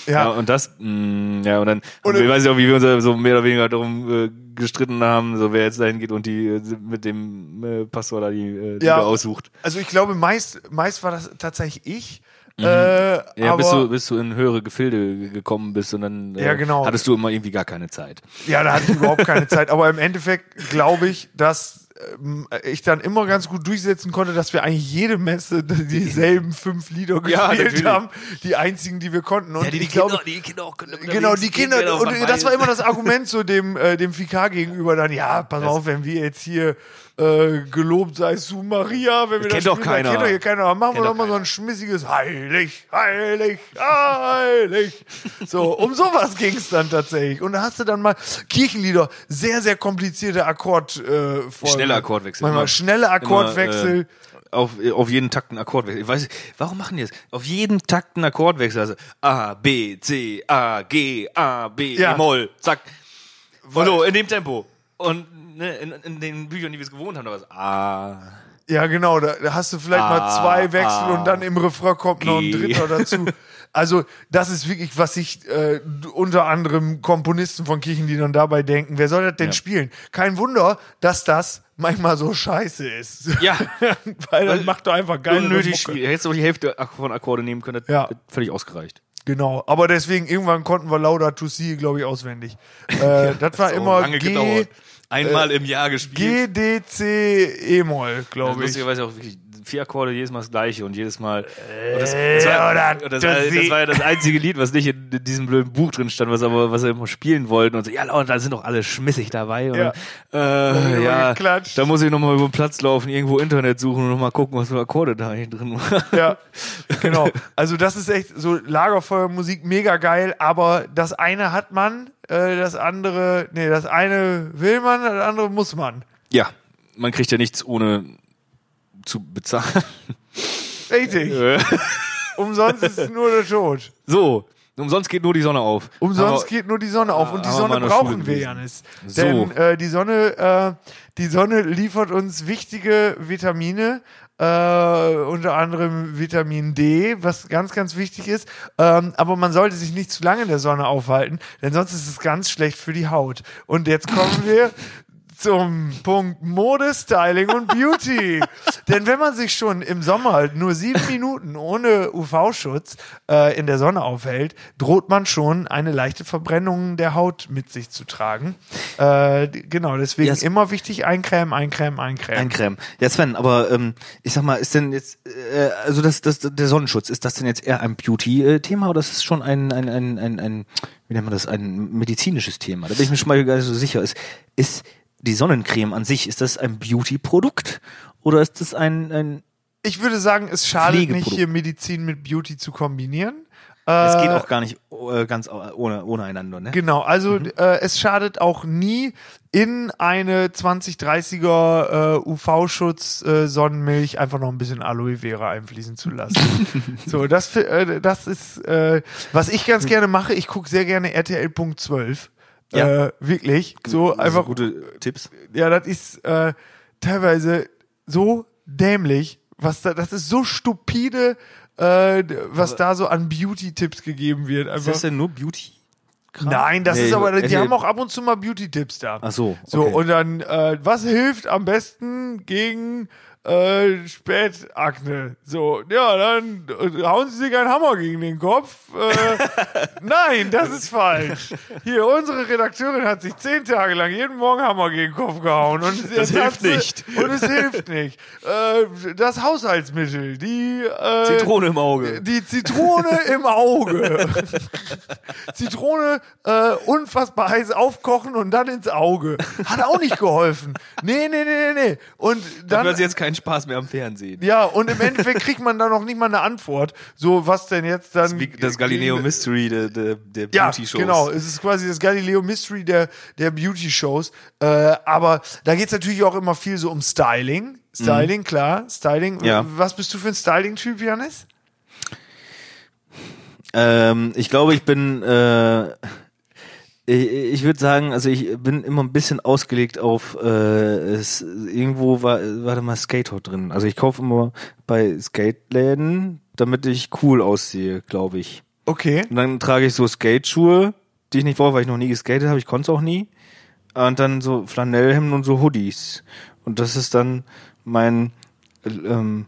Ja, ja, und das, mh, ja, und dann, Und ich weiß nicht auch, wie wir uns so mehr oder weniger darum äh, gestritten haben, so wer jetzt dahin geht und die äh, mit dem äh, Pastor da die äh, Lieder Ja. aussucht. also ich glaube, meist, meist war das tatsächlich ich. Äh, Ja, aber, bis du, bis du in höhere Gefilde gekommen bist und dann äh, Ja, genau. hattest du immer irgendwie gar keine Zeit. Ja, da hatte ich überhaupt keine Zeit. Aber im Endeffekt glaube ich, dass ich dann immer ganz gut durchsetzen konnte, dass wir eigentlich jede Messe dieselben fünf Lieder Ja, gespielt natürlich. haben. Die einzigen, die wir konnten. Und ich glaube, die Kinder auch können Genau, die Kinder, und das war immer das Argument so dem, äh, dem Fikar gegenüber dann, ja, pass auf, wenn wir jetzt hier äh, gelobt seist du Maria, wenn wir Kennt das doch spielen, dann keiner. kennt doch hier keiner. Dann machen wir Kennt doch doch mal so ein schmissiges Heilig, Heilig, Heilig. So, um sowas ging es dann tatsächlich. Und da hast du dann mal Kirchenlieder, sehr, sehr komplizierte Akkord äh, Folgen. Schnelle Akkordwechsel. Manchmal schnelle Akkordwechsel. Immer, äh, auf, auf jeden Takt einen Akkordwechsel. Ich weiß warum machen die das? Auf jeden Takt einen Akkordwechsel. Also A, B, C, A, G, A, B, Ja. E-Moll, zack. Und so, in dem Tempo. Und ne, in, in den Büchern, die wir es gewohnt haben, da war es A. Ja, genau, da, hast du vielleicht mal Ah, zwei Wechsel ah, und dann im Refrain kommt noch ein dritter dazu. Also, das ist wirklich, was sich äh, unter anderem Komponisten von Kirchenliedern dabei denken. Wer soll das denn Ja. spielen? Kein Wunder, dass das manchmal so scheiße ist. Ja. Weil das macht doch einfach geil. Unnötig schwierig. Hättest du die Hälfte von Akkorde nehmen können, das Ja. völlig ausgereicht. Genau, aber deswegen, irgendwann konnten wir Lauda to See, glaube ich, auswendig. Äh, das war auch immer G, gedauert. Einmal im Jahr gespielt. G, D, C, E-Moll, glaube ich. lustigerweise auch wirklich vier Akkorde, jedes Mal das gleiche und jedes Mal. Und das, Äh, das, war, das, das war, ja das einzige Lied, was nicht in, in diesem blöden Buch drin stand, was aber was sie immer spielen wollten und so, ja, und da sind doch alle schmissig dabei. Und, Ja. äh, immer ja, da muss ich nochmal über den Platz laufen, irgendwo Internet suchen und nochmal gucken, was für Akkorde da eigentlich drin waren. Ja, genau. Also das ist echt so Lagerfeuermusik, mega geil, aber das eine hat man, äh, das andere, nee, das eine will man, das andere muss man. Ja, man kriegt ja nichts ohne zu bezahlen. Richtig. Umsonst ist nur der Tod. So, Umsonst geht nur die Sonne auf. Umsonst Aber- geht nur die Sonne auf und die mal Sonne brauchen wir. Janis. So. Denn äh, die Sonne, äh, die Sonne liefert uns wichtige Vitamine, äh, unter anderem Vitamin D, was ganz, ganz wichtig ist. Ähm, aber man sollte sich nicht zu lange in der Sonne aufhalten, denn sonst ist es ganz schlecht für die Haut. Und jetzt kommen wir zum Punkt Mode, Styling und Beauty. Denn wenn man sich schon im Sommer halt nur sieben Minuten ohne UV-Schutz äh, in der Sonne aufhält, droht man schon eine leichte Verbrennung der Haut mit sich zu tragen. Äh, genau, deswegen Ja, es- immer wichtig eincremen, eincremen, eincremen. Eincremen. Ja, Sven, aber ähm, ich sag mal, ist denn jetzt, äh, also das, das, der Sonnenschutz, ist das denn jetzt eher ein Beauty-Thema oder ist es schon ein, ein, ein, ein, ein, wie nennt man das, ein medizinisches Thema? Da bin ich mir schon mal gar nicht so sicher. Ist, ist die Sonnencreme an sich, ist das ein Beauty-Produkt oder ist das ein, ein ich würde sagen, es schadet nicht, hier Medizin mit Beauty zu kombinieren. es geht Äh, auch gar nicht äh, ganz ohne, ohne einander, ne? Genau, also äh, es schadet auch nie, in eine 2030er äh, UV-Schutz äh, Sonnenmilch einfach noch ein bisschen Aloe Vera einfließen zu lassen. so, das, äh, das ist, was ich ganz gerne mache. Ich gucke sehr gerne RTL Punkt 12. Ja. Äh, wirklich. So Also einfach. gute Tipps. Ja, das ist äh, teilweise so dämlich, was da, das ist so stupide, äh, was da so an Beauty-Tipps gegeben wird. Ist Einfach. das denn nur Beauty? Nein, das Nee, ist aber, die RTL haben auch ab und zu mal Beauty-Tipps da. Ach so. So, okay. und dann, äh, was hilft am besten gegen äh, Spätakne? So, ja, dann äh, hauen Sie sich einen Hammer gegen den Kopf. Äh, nein, das ist falsch. Hier, unsere Redakteurin hat sich zehn Tage lang jeden Morgen Hammer gegen den Kopf gehauen. Und jetzt hilft sie- nicht. Und es hilft nicht. Äh, das Haushaltsmittel, die äh, Zitrone im Auge. die Zitrone im Auge. Zitrone äh, unfassbar heiß aufkochen und dann ins Auge. Hat auch nicht geholfen. Nee, nee, nee, nee, nee. Und dann. Dafür hat sie jetzt keinen Spaß mehr am Fernsehen. ja, und im Endeffekt kriegt man da noch nicht mal eine Antwort. So, was denn jetzt dann. Wie das Galileo Mystery der, der, der Ja, Beauty-Shows. genau. Es ist quasi das Galileo Mystery der, der Beauty-Shows. Äh, aber da geht's natürlich auch immer viel so um Styling. Styling, klar. Styling. Mhm. Ja. Was bist du für ein Styling-Typ, Janis? Ähm, ich glaube, ich bin, äh, ich, ich würde sagen, also ich bin immer ein bisschen ausgelegt auf, äh, es, irgendwo war, war da mal Skater drin. Also ich kaufe immer bei Skate-Läden, damit ich cool aussehe, glaube ich. Okay. Und dann trage ich so Skateschuhe, die ich nicht brauche, weil ich noch nie geskatet habe, ich konnte es auch nie. Und dann so Flanellhemden und so Hoodies. Und das ist dann mein ähm,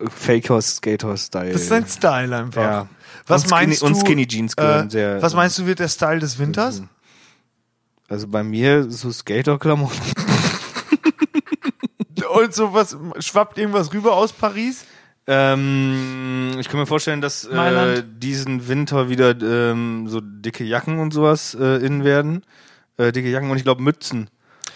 Faker-Skater-Style. Das ist dein Style einfach. Ja. Was Und meinst Skinny- du? und Skinny Jeans gehören äh, sehr- Was meinst du, wird der Style des Winters? Also bei mir so Skater-Klamotten. Und so was schwappt irgendwas rüber aus Paris? Ähm, ich kann mir vorstellen, dass äh, diesen Winter wieder ähm, so dicke Jacken und sowas äh, innen werden. Äh, dicke Jacken und ich glaube Mützen.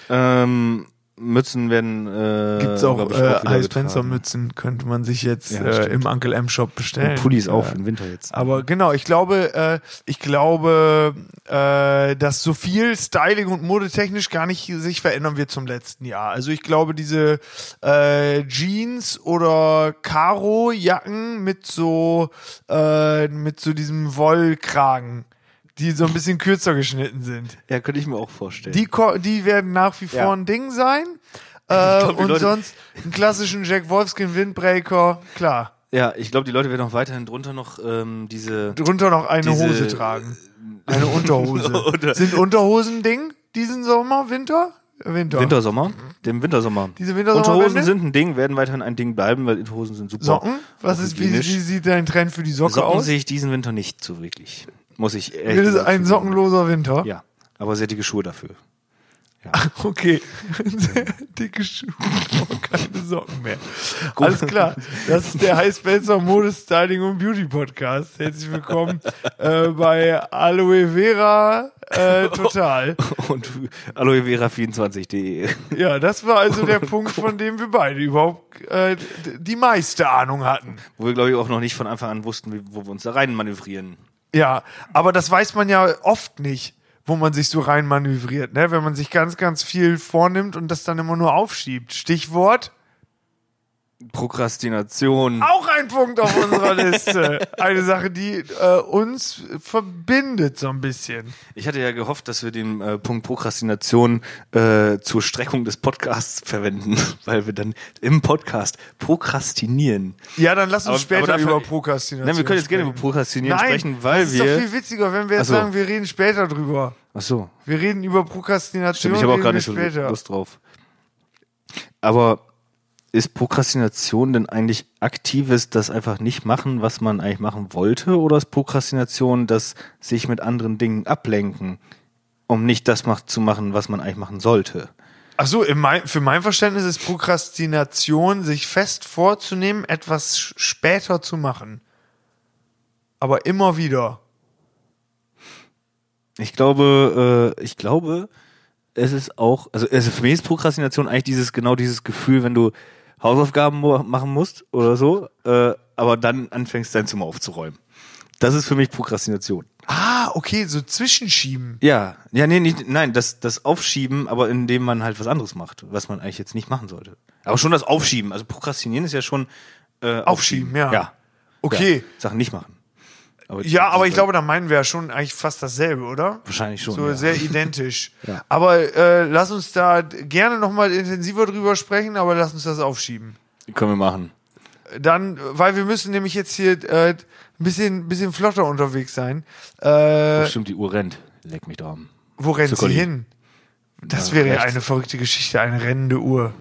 Ähm, Mützen werden. Äh, Gibt's auch, äh, wieder getragen. Heißfenstermützen, könnte man sich jetzt Ja, äh, im Uncle M Shop bestellen. Und Pullis auch Äh, für den Winter jetzt. Aber genau, ich glaube, äh, ich glaube, äh, dass so viel Styling und modetechnisch gar nicht sich verändern wird zum letzten Jahr. Also ich glaube, diese äh, Jeans oder Karo-Jacken mit so äh, mit so diesem Wollkragen, die so ein bisschen kürzer geschnitten sind. Ja, könnte ich mir auch vorstellen. Die, ko- die werden nach wie vor Ja. ein Ding sein. Äh, glaub, die und Leute- sonst einen klassischen Jack Wolfskin Windbreaker, klar. ja, ich glaube, die Leute werden auch weiterhin drunter noch ähm, diese. Drunter noch eine Diese- Hose tragen. Eine Unterhose. Oder- Sind Unterhosen ein Ding diesen Sommer, Winter? Winter. Wintersommer, dem Wintersommer. Diese Wintersommer- Unterhosen sind ein Ding, werden weiterhin ein Ding bleiben, weil Unterhosen sind super. Socken? Was Auch ist, wie, hygienisch. wie sieht dein Trend für die Socke Socken aus? sehe ich diesen Winter nicht so wirklich. Muss ich Wird es gesagt ein sockenloser Winter? Ja, aber sehr dicke Schuhe dafür. Okay. Sehr dicke Schuhe, aber keine Socken mehr. Alles klar. Das ist der High Spencer Mode Styling und Beauty Podcast. Herzlich willkommen äh, bei Aloe Vera äh, Total. Und aloevera24.de. Ja, das war also der Punkt, von dem wir beide überhaupt äh, die meiste Ahnung hatten. Wo wir, glaube ich, auch noch nicht von Anfang an wussten, wo wir uns da rein manövrieren. Ja, aber das weiß man ja oft nicht, wo man sich so rein manövriert, ne? Wenn man sich ganz, ganz viel vornimmt und das dann immer nur aufschiebt. Stichwort Prokrastination. Auch ein Punkt auf unserer Liste. Eine Sache, die äh, uns verbindet so ein bisschen. Ich hatte ja gehofft, dass wir den äh, Punkt Prokrastination äh, zur Streckung des Podcasts verwenden, weil wir dann im Podcast prokrastinieren. Ja, dann lass uns Aber- später aber über Prokrastination Nein, wir können jetzt gerne sprechen. über Prokrastinieren Nein, sprechen, weil das ist wir. doch viel witziger, wenn wir jetzt so. sagen, wir reden später drüber. Ach so, Wir reden über Prokrastination. stimmt. Ich habe auch gar nicht so. Lust drauf. Aber ist Prokrastination denn eigentlich aktives, das einfach nicht machen, was man eigentlich machen wollte, oder ist Prokrastination das sich mit anderen Dingen ablenken, um nicht das zu machen, was man eigentlich machen sollte? Ach so, in mein, für mein Verständnis ist Prokrastination, sich fest vorzunehmen, etwas später zu machen. Aber immer wieder. Ich glaube, äh, ich glaube, es ist auch, also, also für mich ist Prokrastination eigentlich dieses genau dieses Gefühl, wenn du Hausaufgaben machen musst oder so, äh, aber dann anfängst dein Zimmer aufzuräumen. Das ist für mich Prokrastination. Ah, okay, so zwischenschieben. Ja, ja, nee, nicht, nein, das, das Aufschieben, aber indem man halt was anderes macht, was man eigentlich jetzt nicht machen sollte. Aber schon das Aufschieben, also Prokrastinieren ist ja schon äh, Aufschieben, ja. Ja. Okay. Ja, Sachen nicht machen. Aber Ja, aber ich glaube, da meinen wir ja schon eigentlich fast dasselbe, oder? wahrscheinlich schon. So ja. sehr identisch. Ja. Aber äh, lass uns da gerne nochmal intensiver drüber sprechen, aber lass uns das aufschieben. Können wir machen. Dann, weil wir müssen nämlich jetzt hier äh, ein bisschen, bisschen flotter unterwegs sein. Äh, Bestimmt die Uhr rennt. Leck mich da am. wo rennt sie Zuckerli. hin? Das Ja, wäre ja eine verrückte Geschichte, eine rennende Uhr.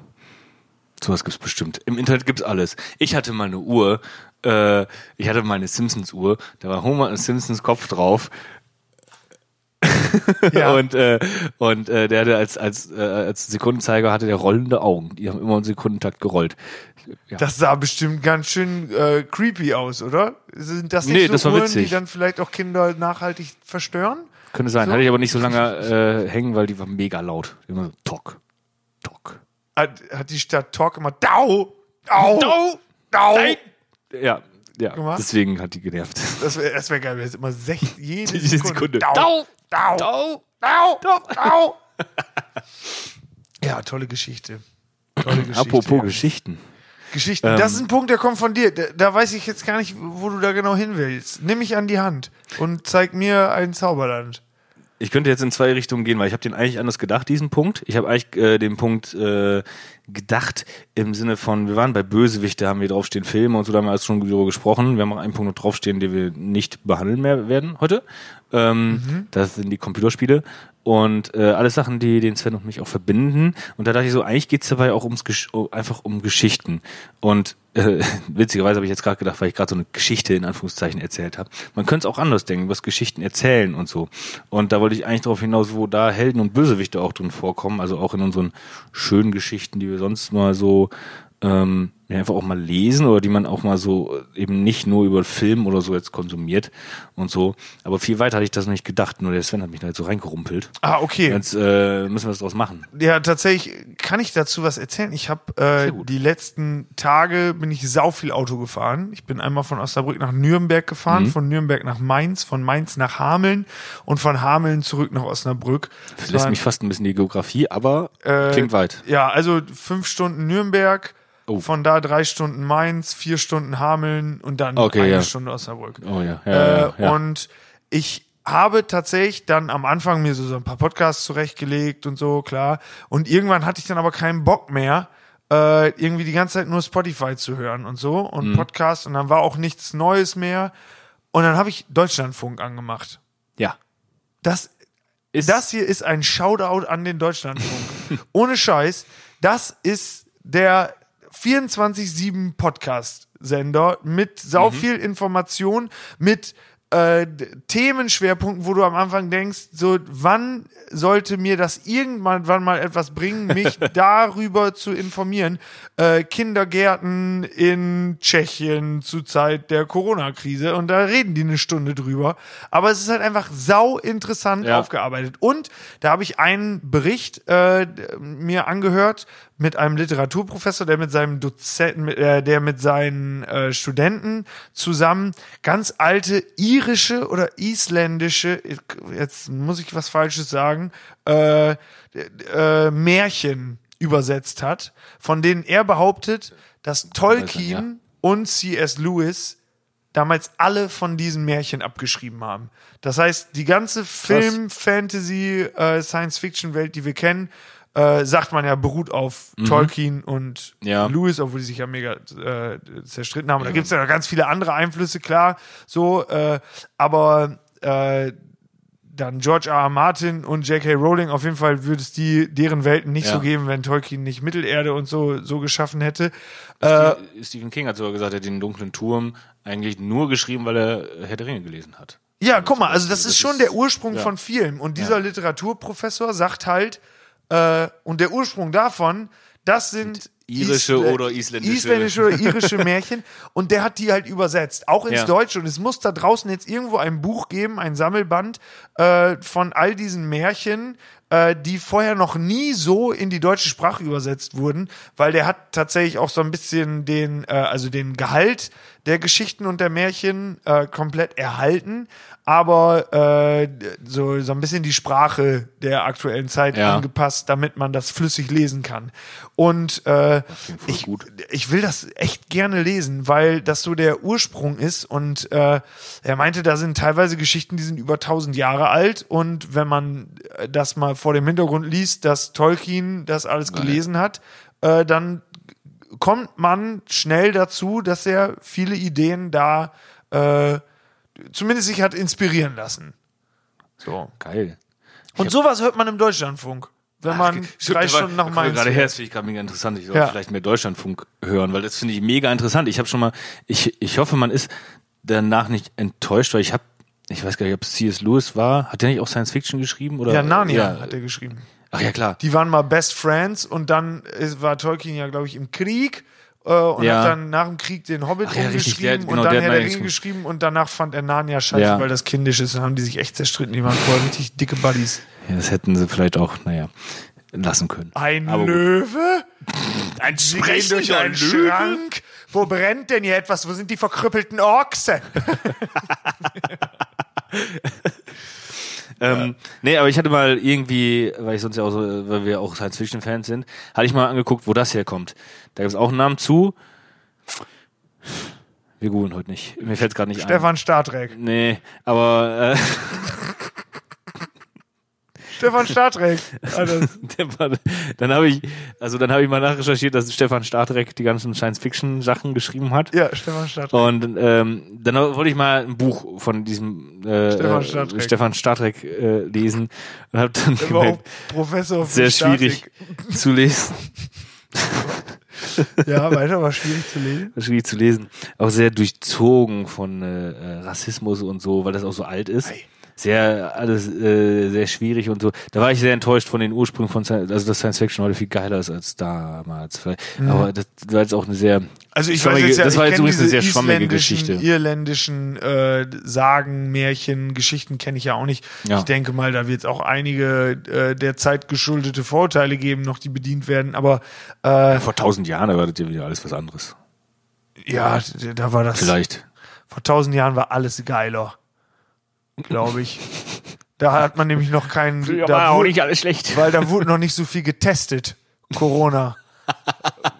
Sowas gibt's bestimmt. Im Internet gibt's alles. Ich hatte mal eine Uhr, äh, ich hatte mal eine Simpsons-Uhr, da war Homer und Simpsons Kopf drauf. Ja. Und, äh, und äh, der hatte als, als, äh, als Sekundenzeiger hatte der rollende Augen. Die haben immer im Sekundentakt gerollt. Ja. Das sah bestimmt ganz schön äh, creepy aus, oder? Sind das nicht Nee, so das Uhren, die dann vielleicht auch Kinder nachhaltig verstören? Könnte sein. So? Hatte ich aber nicht so lange äh, hängen, weil die war mega laut. Immer so Tok, Tok. Hat, hat die Stadt Talk immer Dau, Dau, Dau, Dau. Ja, ja. Gemacht? Deswegen hat die genervt. Das wäre das wär geil, wenn es immer sech, jede Jede Sekunde. Sekunde. Dau, Dau, Dau, Dau. Dau, Dau. Ja, tolle Geschichte. Tolle Geschichte. Apropos ja. Geschichten. Geschichten. Ähm, das ist ein Punkt, der kommt von dir. Da, da weiß ich jetzt gar nicht, wo du da genau hin willst. Nimm mich an die Hand und zeig mir ein Zauberland. Ich könnte jetzt in zwei Richtungen gehen, weil ich habe den eigentlich anders gedacht, diesen Punkt. Ich habe eigentlich äh, den Punkt äh, gedacht im Sinne von, wir waren bei Bösewichte, haben wir draufstehen Filme und so, da haben wir alles schon darüber gesprochen. Wir haben auch einen Punkt noch draufstehen, den wir nicht behandeln mehr werden heute. Ähm, Das sind die Computerspiele und äh, alles Sachen, die den Sven und mich auch verbinden. Und da dachte ich so, eigentlich geht's dabei auch ums Gesch oh, einfach um Geschichten. Und äh, witzigerweise habe ich jetzt gerade gedacht, weil ich gerade so eine Geschichte in Anführungszeichen erzählt habe. Man könnte es auch anders denken, was Geschichten erzählen und so. Und da wollte ich eigentlich darauf hinaus, wo da Helden und Bösewichte auch drin vorkommen, also auch in unseren schönen Geschichten, die wir sonst mal so ähm, ja, einfach auch mal lesen oder die man auch mal so äh, eben nicht nur über Film oder so jetzt konsumiert und so. Aber viel weiter hatte ich das noch nicht gedacht, nur der Sven hat mich da jetzt so reingerumpelt. Ah, okay. Jetzt äh, müssen wir was draus machen. Ja, tatsächlich kann ich dazu was erzählen. Ich habe äh, die letzten Tage bin ich sau viel Auto gefahren. Ich bin einmal von Osnabrück nach Nürnberg gefahren, Mhm. von Nürnberg nach Mainz, von Mainz nach Hameln und von Hameln zurück nach Osnabrück. Das lässt mich fast ein bisschen die Geografie, aber äh, klingt weit. Ja, also fünf Stunden Nürnberg, Oh. von da drei Stunden Mainz, vier Stunden Hameln und dann Okay, eine ja. Stunde Osnabrück. Oh ja, ja, Äh. Und ich habe tatsächlich dann am Anfang mir so, so ein paar Podcasts zurechtgelegt und so, klar. Und irgendwann hatte ich dann aber keinen Bock mehr, äh, irgendwie die ganze Zeit nur Spotify zu hören und so Mhm. und Podcasts und dann war auch nichts Neues mehr. Und dann habe ich Deutschlandfunk angemacht. ja. Das, Ist, das hier ist ein Shoutout an den Deutschlandfunk. Ohne Scheiß, das ist der 24-7 Podcast-Sender mit sau viel Information, mit äh, Themenschwerpunkten, wo du am Anfang denkst, so wann sollte mir das irgendwann wann mal etwas bringen, mich darüber zu informieren. Äh, Kindergärten in Tschechien zur Zeit der Corona-Krise und da reden die eine Stunde drüber. Aber es ist halt einfach sau interessant Ja. aufgearbeitet. Und da habe ich einen Bericht äh, mir angehört mit einem Literaturprofessor, der mit seinem Dozenten, äh, der mit seinen äh, Studenten zusammen ganz alte irische oder isländische, jetzt muss ich was Falsches sagen, äh, äh, Märchen übersetzt hat, von denen er behauptet, dass Tolkien und C.S. Lewis damals alle von diesen Märchen abgeschrieben haben. Das heißt, die ganze Film, Fantasy, äh, Science-Fiction-Welt, die wir kennen, äh, sagt man ja, beruht auf Tolkien und Ja. Lewis, obwohl die sich ja mega äh, zerstritten haben. Da gibt es ja noch ganz viele andere Einflüsse, klar, so, äh, aber äh, dann George R. R. Martin und J.K. Rowling, auf jeden Fall würde es die, deren Welten nicht Ja. so geben, wenn Tolkien nicht Mittelerde und so, so geschaffen hätte. Äh, Stephen King hat sogar gesagt, er hat den dunklen Turm eigentlich nur geschrieben, weil er Herr der Ringe gelesen hat. Ja, guck mal, also das Das ist schon der Ursprung ja. von Film. Und dieser Literaturprofessor sagt halt, äh, und der Ursprung davon, das sind Irische Isla- oder isländische- isländische oder irische Märchen. Und der hat die halt übersetzt, auch ins Ja. Deutsche. Und es muss da draußen jetzt irgendwo ein Buch geben, ein Sammelband äh, von all diesen Märchen, äh, die vorher noch nie so in die deutsche Sprache übersetzt wurden, weil der hat tatsächlich auch so ein bisschen den, äh, also den Gehalt der Geschichten und der Märchen äh, komplett erhalten, aber äh, so, so ein bisschen die Sprache der aktuellen Zeit Ja. angepasst, damit man das flüssig lesen kann. Und äh, ich, gut. ich will das echt gerne lesen, weil das so der Ursprung ist. Und äh, er meinte, da sind teilweise Geschichten, die sind über 1000 Jahre alt. Und wenn man äh, das mal vor dem Hintergrund liest, dass Tolkien das alles gelesen hat, äh, dann kommt man schnell dazu, dass er viele Ideen da äh, zumindest sich hat inspirieren lassen. So. Geil. Und sowas hört man im Deutschlandfunk, wenn man drei Stunden nach Mainz Gerade her, das finde ich gerade mega interessant. Ich sollte Ja. vielleicht mehr Deutschlandfunk hören, weil das finde ich mega interessant. Ich habe schon mal, ich, ich hoffe, man ist danach nicht enttäuscht, weil ich habe, ich weiß gar nicht, ob es C.S. Lewis war. Hat der nicht auch Science Fiction geschrieben? Oder? Ja, Narnia hat er geschrieben. Ach ja, klar. Die waren mal Best Friends und dann war Tolkien ja, glaube ich, im Krieg äh, und Ja. hat dann nach dem Krieg den Hobbit Ach ja, umgeschrieben genau, und dann Herr der Ringe geschrieben. und danach fand er Narnia scheiße, Ja. weil das kindisch ist und haben die sich echt zerstritten. Die waren vorher richtig dicke Buddies. Ja, das hätten sie vielleicht auch, naja, lassen können. Ein Aber. Löwe? Ein Sie gehen durch einen Schrank? Wo brennt denn hier etwas? Wo sind die verkrüppelten Ochse? Ähm, nee, aber ich hatte mal irgendwie, weil ich sonst ja auch so, weil wir auch Science-Fiction-Fans sind, hatte ich mal angeguckt, wo das herkommt. Da gibt es auch einen Namen zu. Wir googeln heute nicht. Mir fällt es gerade nicht ein. Stefan Startreck. Nee, aber äh, Stefan Startreck. War, dann habe ich, also dann habe ich mal nachrecherchiert, dass Stefan Startrek die ganzen Science-Fiction-Sachen geschrieben hat. ja, Stefan Startreck. Und ähm, dann wollte ich mal ein Buch von diesem äh, Stefan äh. Stefan Startrek äh, lesen und habe dann war gemerkt, Professor sehr schwierig zu lesen. Ja, weiter war schwierig zu lesen. schwierig zu lesen. Auch sehr durchzogen von äh, äh, Rassismus und so, weil das auch so alt ist. Ei. Sehr, alles äh, sehr schwierig und so. Da war ich sehr enttäuscht von den Ursprüngen von Science, also dass Science Fiction heute viel geiler ist als damals. Vielleicht. Aber das war jetzt auch eine sehr Mhm. Also ich weiß jetzt ja, das war ich jetzt übrigens eine sehr schwammige Geschichte. irländischen äh, Sagen, Märchen, Geschichten kenne ich ja auch nicht. Ja. Ich denke mal, da wird es auch einige äh, der Zeit geschuldete Vorurteile geben, noch die bedient werden. Aber äh, Vor tausend Jahren, das ja wieder alles was anderes. ja, da war das. Vielleicht. Vor tausend Jahren war alles geiler, glaube ich. da hat man nämlich noch keinen. da wurde- alles schlecht. weil da wurde noch nicht so viel getestet. Corona.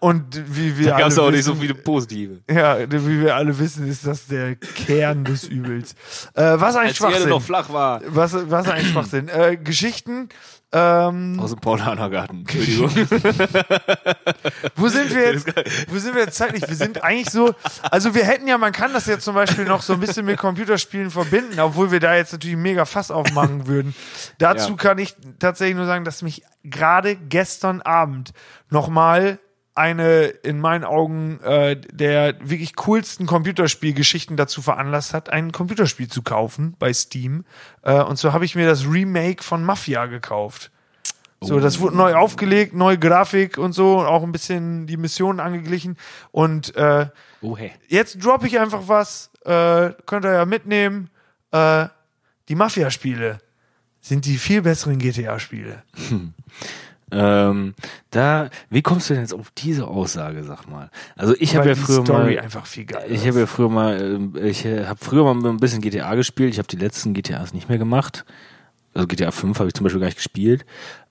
Und wie wir Da gab es alle auch nicht so wissen- viele positive. Ja, wie wir alle wissen, ist das der Kern des Übels. Äh, was ein Als die Erde Schwachsinn. noch flach war. Was, was ein Schwachsinn. Äh, Geschichten. Ähm, Aus dem Paulanergarten. Entschuldigung. wo sind wir jetzt? Wo sind wir jetzt zeitlich? Wir sind eigentlich so. Also wir hätten ja, man kann das ja zum Beispiel noch so ein bisschen mit Computerspielen verbinden, obwohl wir da jetzt natürlich mega Fass aufmachen würden. Dazu Ja. kann ich tatsächlich nur sagen, dass mich gerade gestern Abend nochmal eine in meinen Augen äh, der wirklich coolsten Computerspielgeschichten dazu veranlasst hat, ein Computerspiel zu kaufen bei Steam. Äh, und so habe ich mir das Remake von Mafia gekauft. So, das wurde neu aufgelegt, neue Grafik und so, und auch ein bisschen die Missionen angeglichen. Und äh, Oh, hey. jetzt droppe ich einfach was, äh, könnt ihr ja mitnehmen. Äh, die Mafia-Spiele sind die viel besseren GTA-Spiele. Ähm, da, wie kommst du denn jetzt auf diese Aussage, sag mal? Also ich habe ja früher Story mal, einfach viel ich habe ja früher mal, ähm, ich habe früher mal ein bisschen GTA gespielt. Ich habe die letzten GTAs nicht mehr gemacht. Also GTA 5 habe ich zum Beispiel gar nicht gespielt.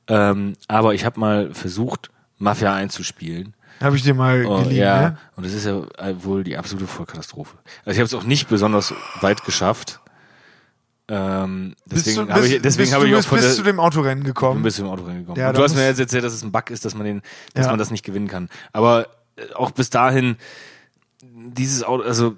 Ähm, aber ich habe mal versucht, Mafia einzuspielen. Habe ich dir mal Oh, geliehen, ja, ne? und das ist ja äh, wohl die absolute Vollkatastrophe. Also ich habe es auch nicht besonders weit geschafft. Ähm, deswegen bist du, habe bist, ich, deswegen bist habe du ich auch bist von bis der, zu dem Autorennen gekommen. bis zum Auto reingekommen. Ja, und da du hast mir jetzt erzählt, dass es ein Bug ist, dass man den, dass Ja. man das nicht gewinnen kann. Aber äh, auch bis dahin, dieses Auto, also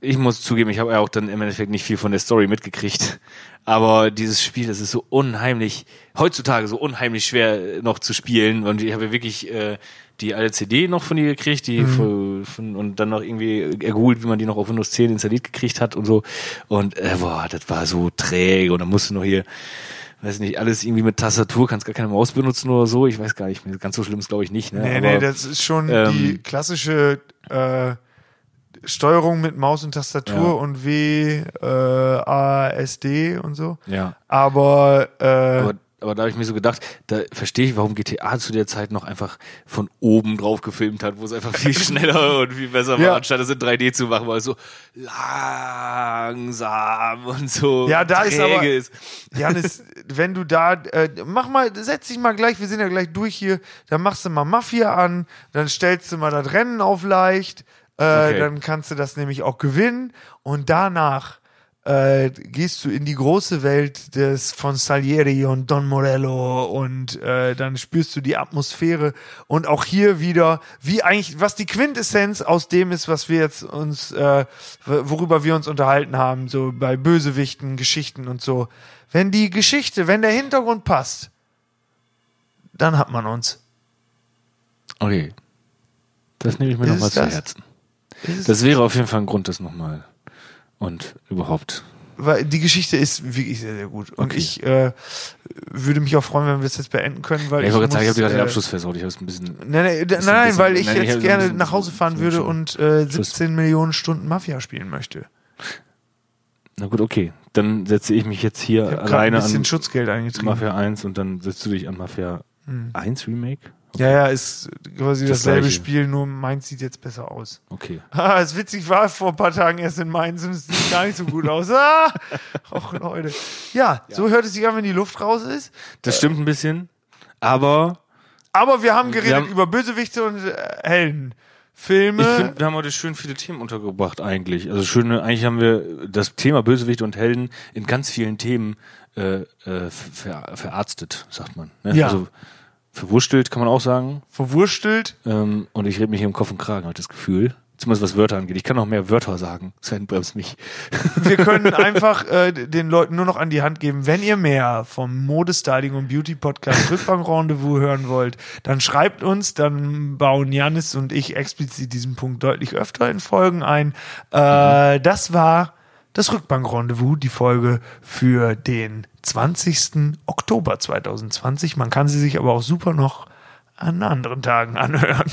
ich muss zugeben, ich habe ja auch dann im Endeffekt nicht viel von der Story mitgekriegt. Aber dieses Spiel, das ist so unheimlich, heutzutage so unheimlich schwer äh, noch zu spielen. Und ich habe ja wirklich äh, die alte CD noch von dir gekriegt, die von, von, und dann noch irgendwie ergoogelt, wie man die noch auf Windows 10 installiert gekriegt hat und so. Und äh, boah, das war so träge. Und dann musst du noch hier weiß nicht, alles irgendwie mit Tastatur, kannst gar keine Maus benutzen oder so. Ich weiß gar nicht, ganz so schlimm ist glaube ich nicht. Ne? Nee, Aber, nee, das ist schon ähm, die klassische äh, Steuerung mit Maus und Tastatur Ja. und W, äh, A, S, D und so. ja. Aber, äh, Aber, aber da habe ich mir so gedacht, da verstehe ich, warum GTA zu der Zeit noch einfach von oben drauf gefilmt hat, wo es einfach viel schneller und viel besser war, Ja. anstatt es in 3D zu machen, weil es so langsam und so Ja, da ist aber- ist. Janis, wenn du da, äh, mach mal, setz dich mal gleich, wir sind ja gleich durch hier, dann machst du mal Mafia an, dann stellst du mal das Rennen auf leicht, äh, Okay. dann kannst du das nämlich auch gewinnen und danach äh, gehst du in die große Welt des von Salieri und Don Morello und äh, dann spürst du die Atmosphäre und auch hier wieder, wie eigentlich, was die Quintessenz aus dem ist, was wir jetzt uns, äh, worüber wir uns unterhalten haben, so bei Bösewichten, Geschichten und so. Wenn die Geschichte, wenn der Hintergrund passt, dann hat man uns. Okay. Das nehme ich mir nochmal zu? Herzen. Ist- Das wäre auf jeden Fall ein Grund, das nochmal und überhaupt. Weil die Geschichte ist wirklich sehr, sehr gut. Und Okay. ich äh, würde mich auch freuen, wenn wir es jetzt beenden können, weil Ja, ich wollte gerade sagen, ich habe gerade den äh, Abschluss versaut. Ich habe es ein bisschen. Nein, nein, nein, nein weil ich nein, ich jetzt hab gerne nach Hause fahren würde schon. und äh, Schluss. 17 Millionen Stunden Mafia spielen möchte. Na gut, okay. Dann setze ich mich jetzt hier Ich gerade ein alleine bisschen an Schutzgeld eingetrieben. Mafia 1 und dann setzt du dich an Mafia Hm. 1 Remake? Ja, ja, ist quasi Das dasselbe Gleiche. Spiel, nur meins sieht jetzt besser aus. Okay. Ah, ist witzig, war vor ein paar Tagen erst in Mainz und es sieht gar nicht so gut aus. Ah, auch Leute. Ja, so hört es sich an, wenn die Luft raus ist. Das stimmt ein bisschen, aber Aber wir haben geredet haben- über Bösewichte und äh, Helden. Filme. ich finde, wir haben heute schön viele Themen untergebracht eigentlich. Also schöne, eigentlich haben wir das Thema Bösewicht und Helden in ganz vielen Themen äh, äh, ver, verarztet, sagt man. Ne? Ja. Also verwurstelt kann man auch sagen. verwurstelt. Ähm, und ich rede mich hier im Kopf und Kragen, habe ich das Gefühl. Zumindest was Wörter angeht. Ich kann noch mehr Wörter sagen. Sven bremst mich. Wir können einfach äh, den Leuten nur noch an die Hand geben, wenn ihr mehr vom Modestyling und Beauty Podcast Rückbank Rendezvous hören wollt, dann schreibt uns, dann bauen Janis und ich explizit diesen Punkt deutlich öfter in Folgen ein. Äh, das war das Rückbank Rendezvous, die Folge für den 20. Oktober 2020. Man kann sie sich aber auch super noch an anderen Tagen anhören.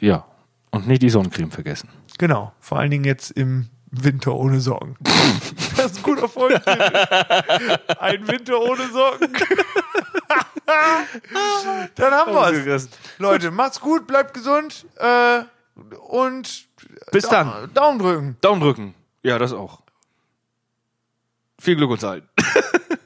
Ja. Und nicht die Sonnencreme vergessen. Genau, vor allen Dingen jetzt im Winter ohne Socken. Das ist ein guter Folgentitel. Ein Winter ohne Socken. Dann haben wir's. Leute, macht's gut, bleibt gesund äh, und Bis dann. Daumen drücken. Daumen drücken. Ja, das auch. Viel Glück und allen.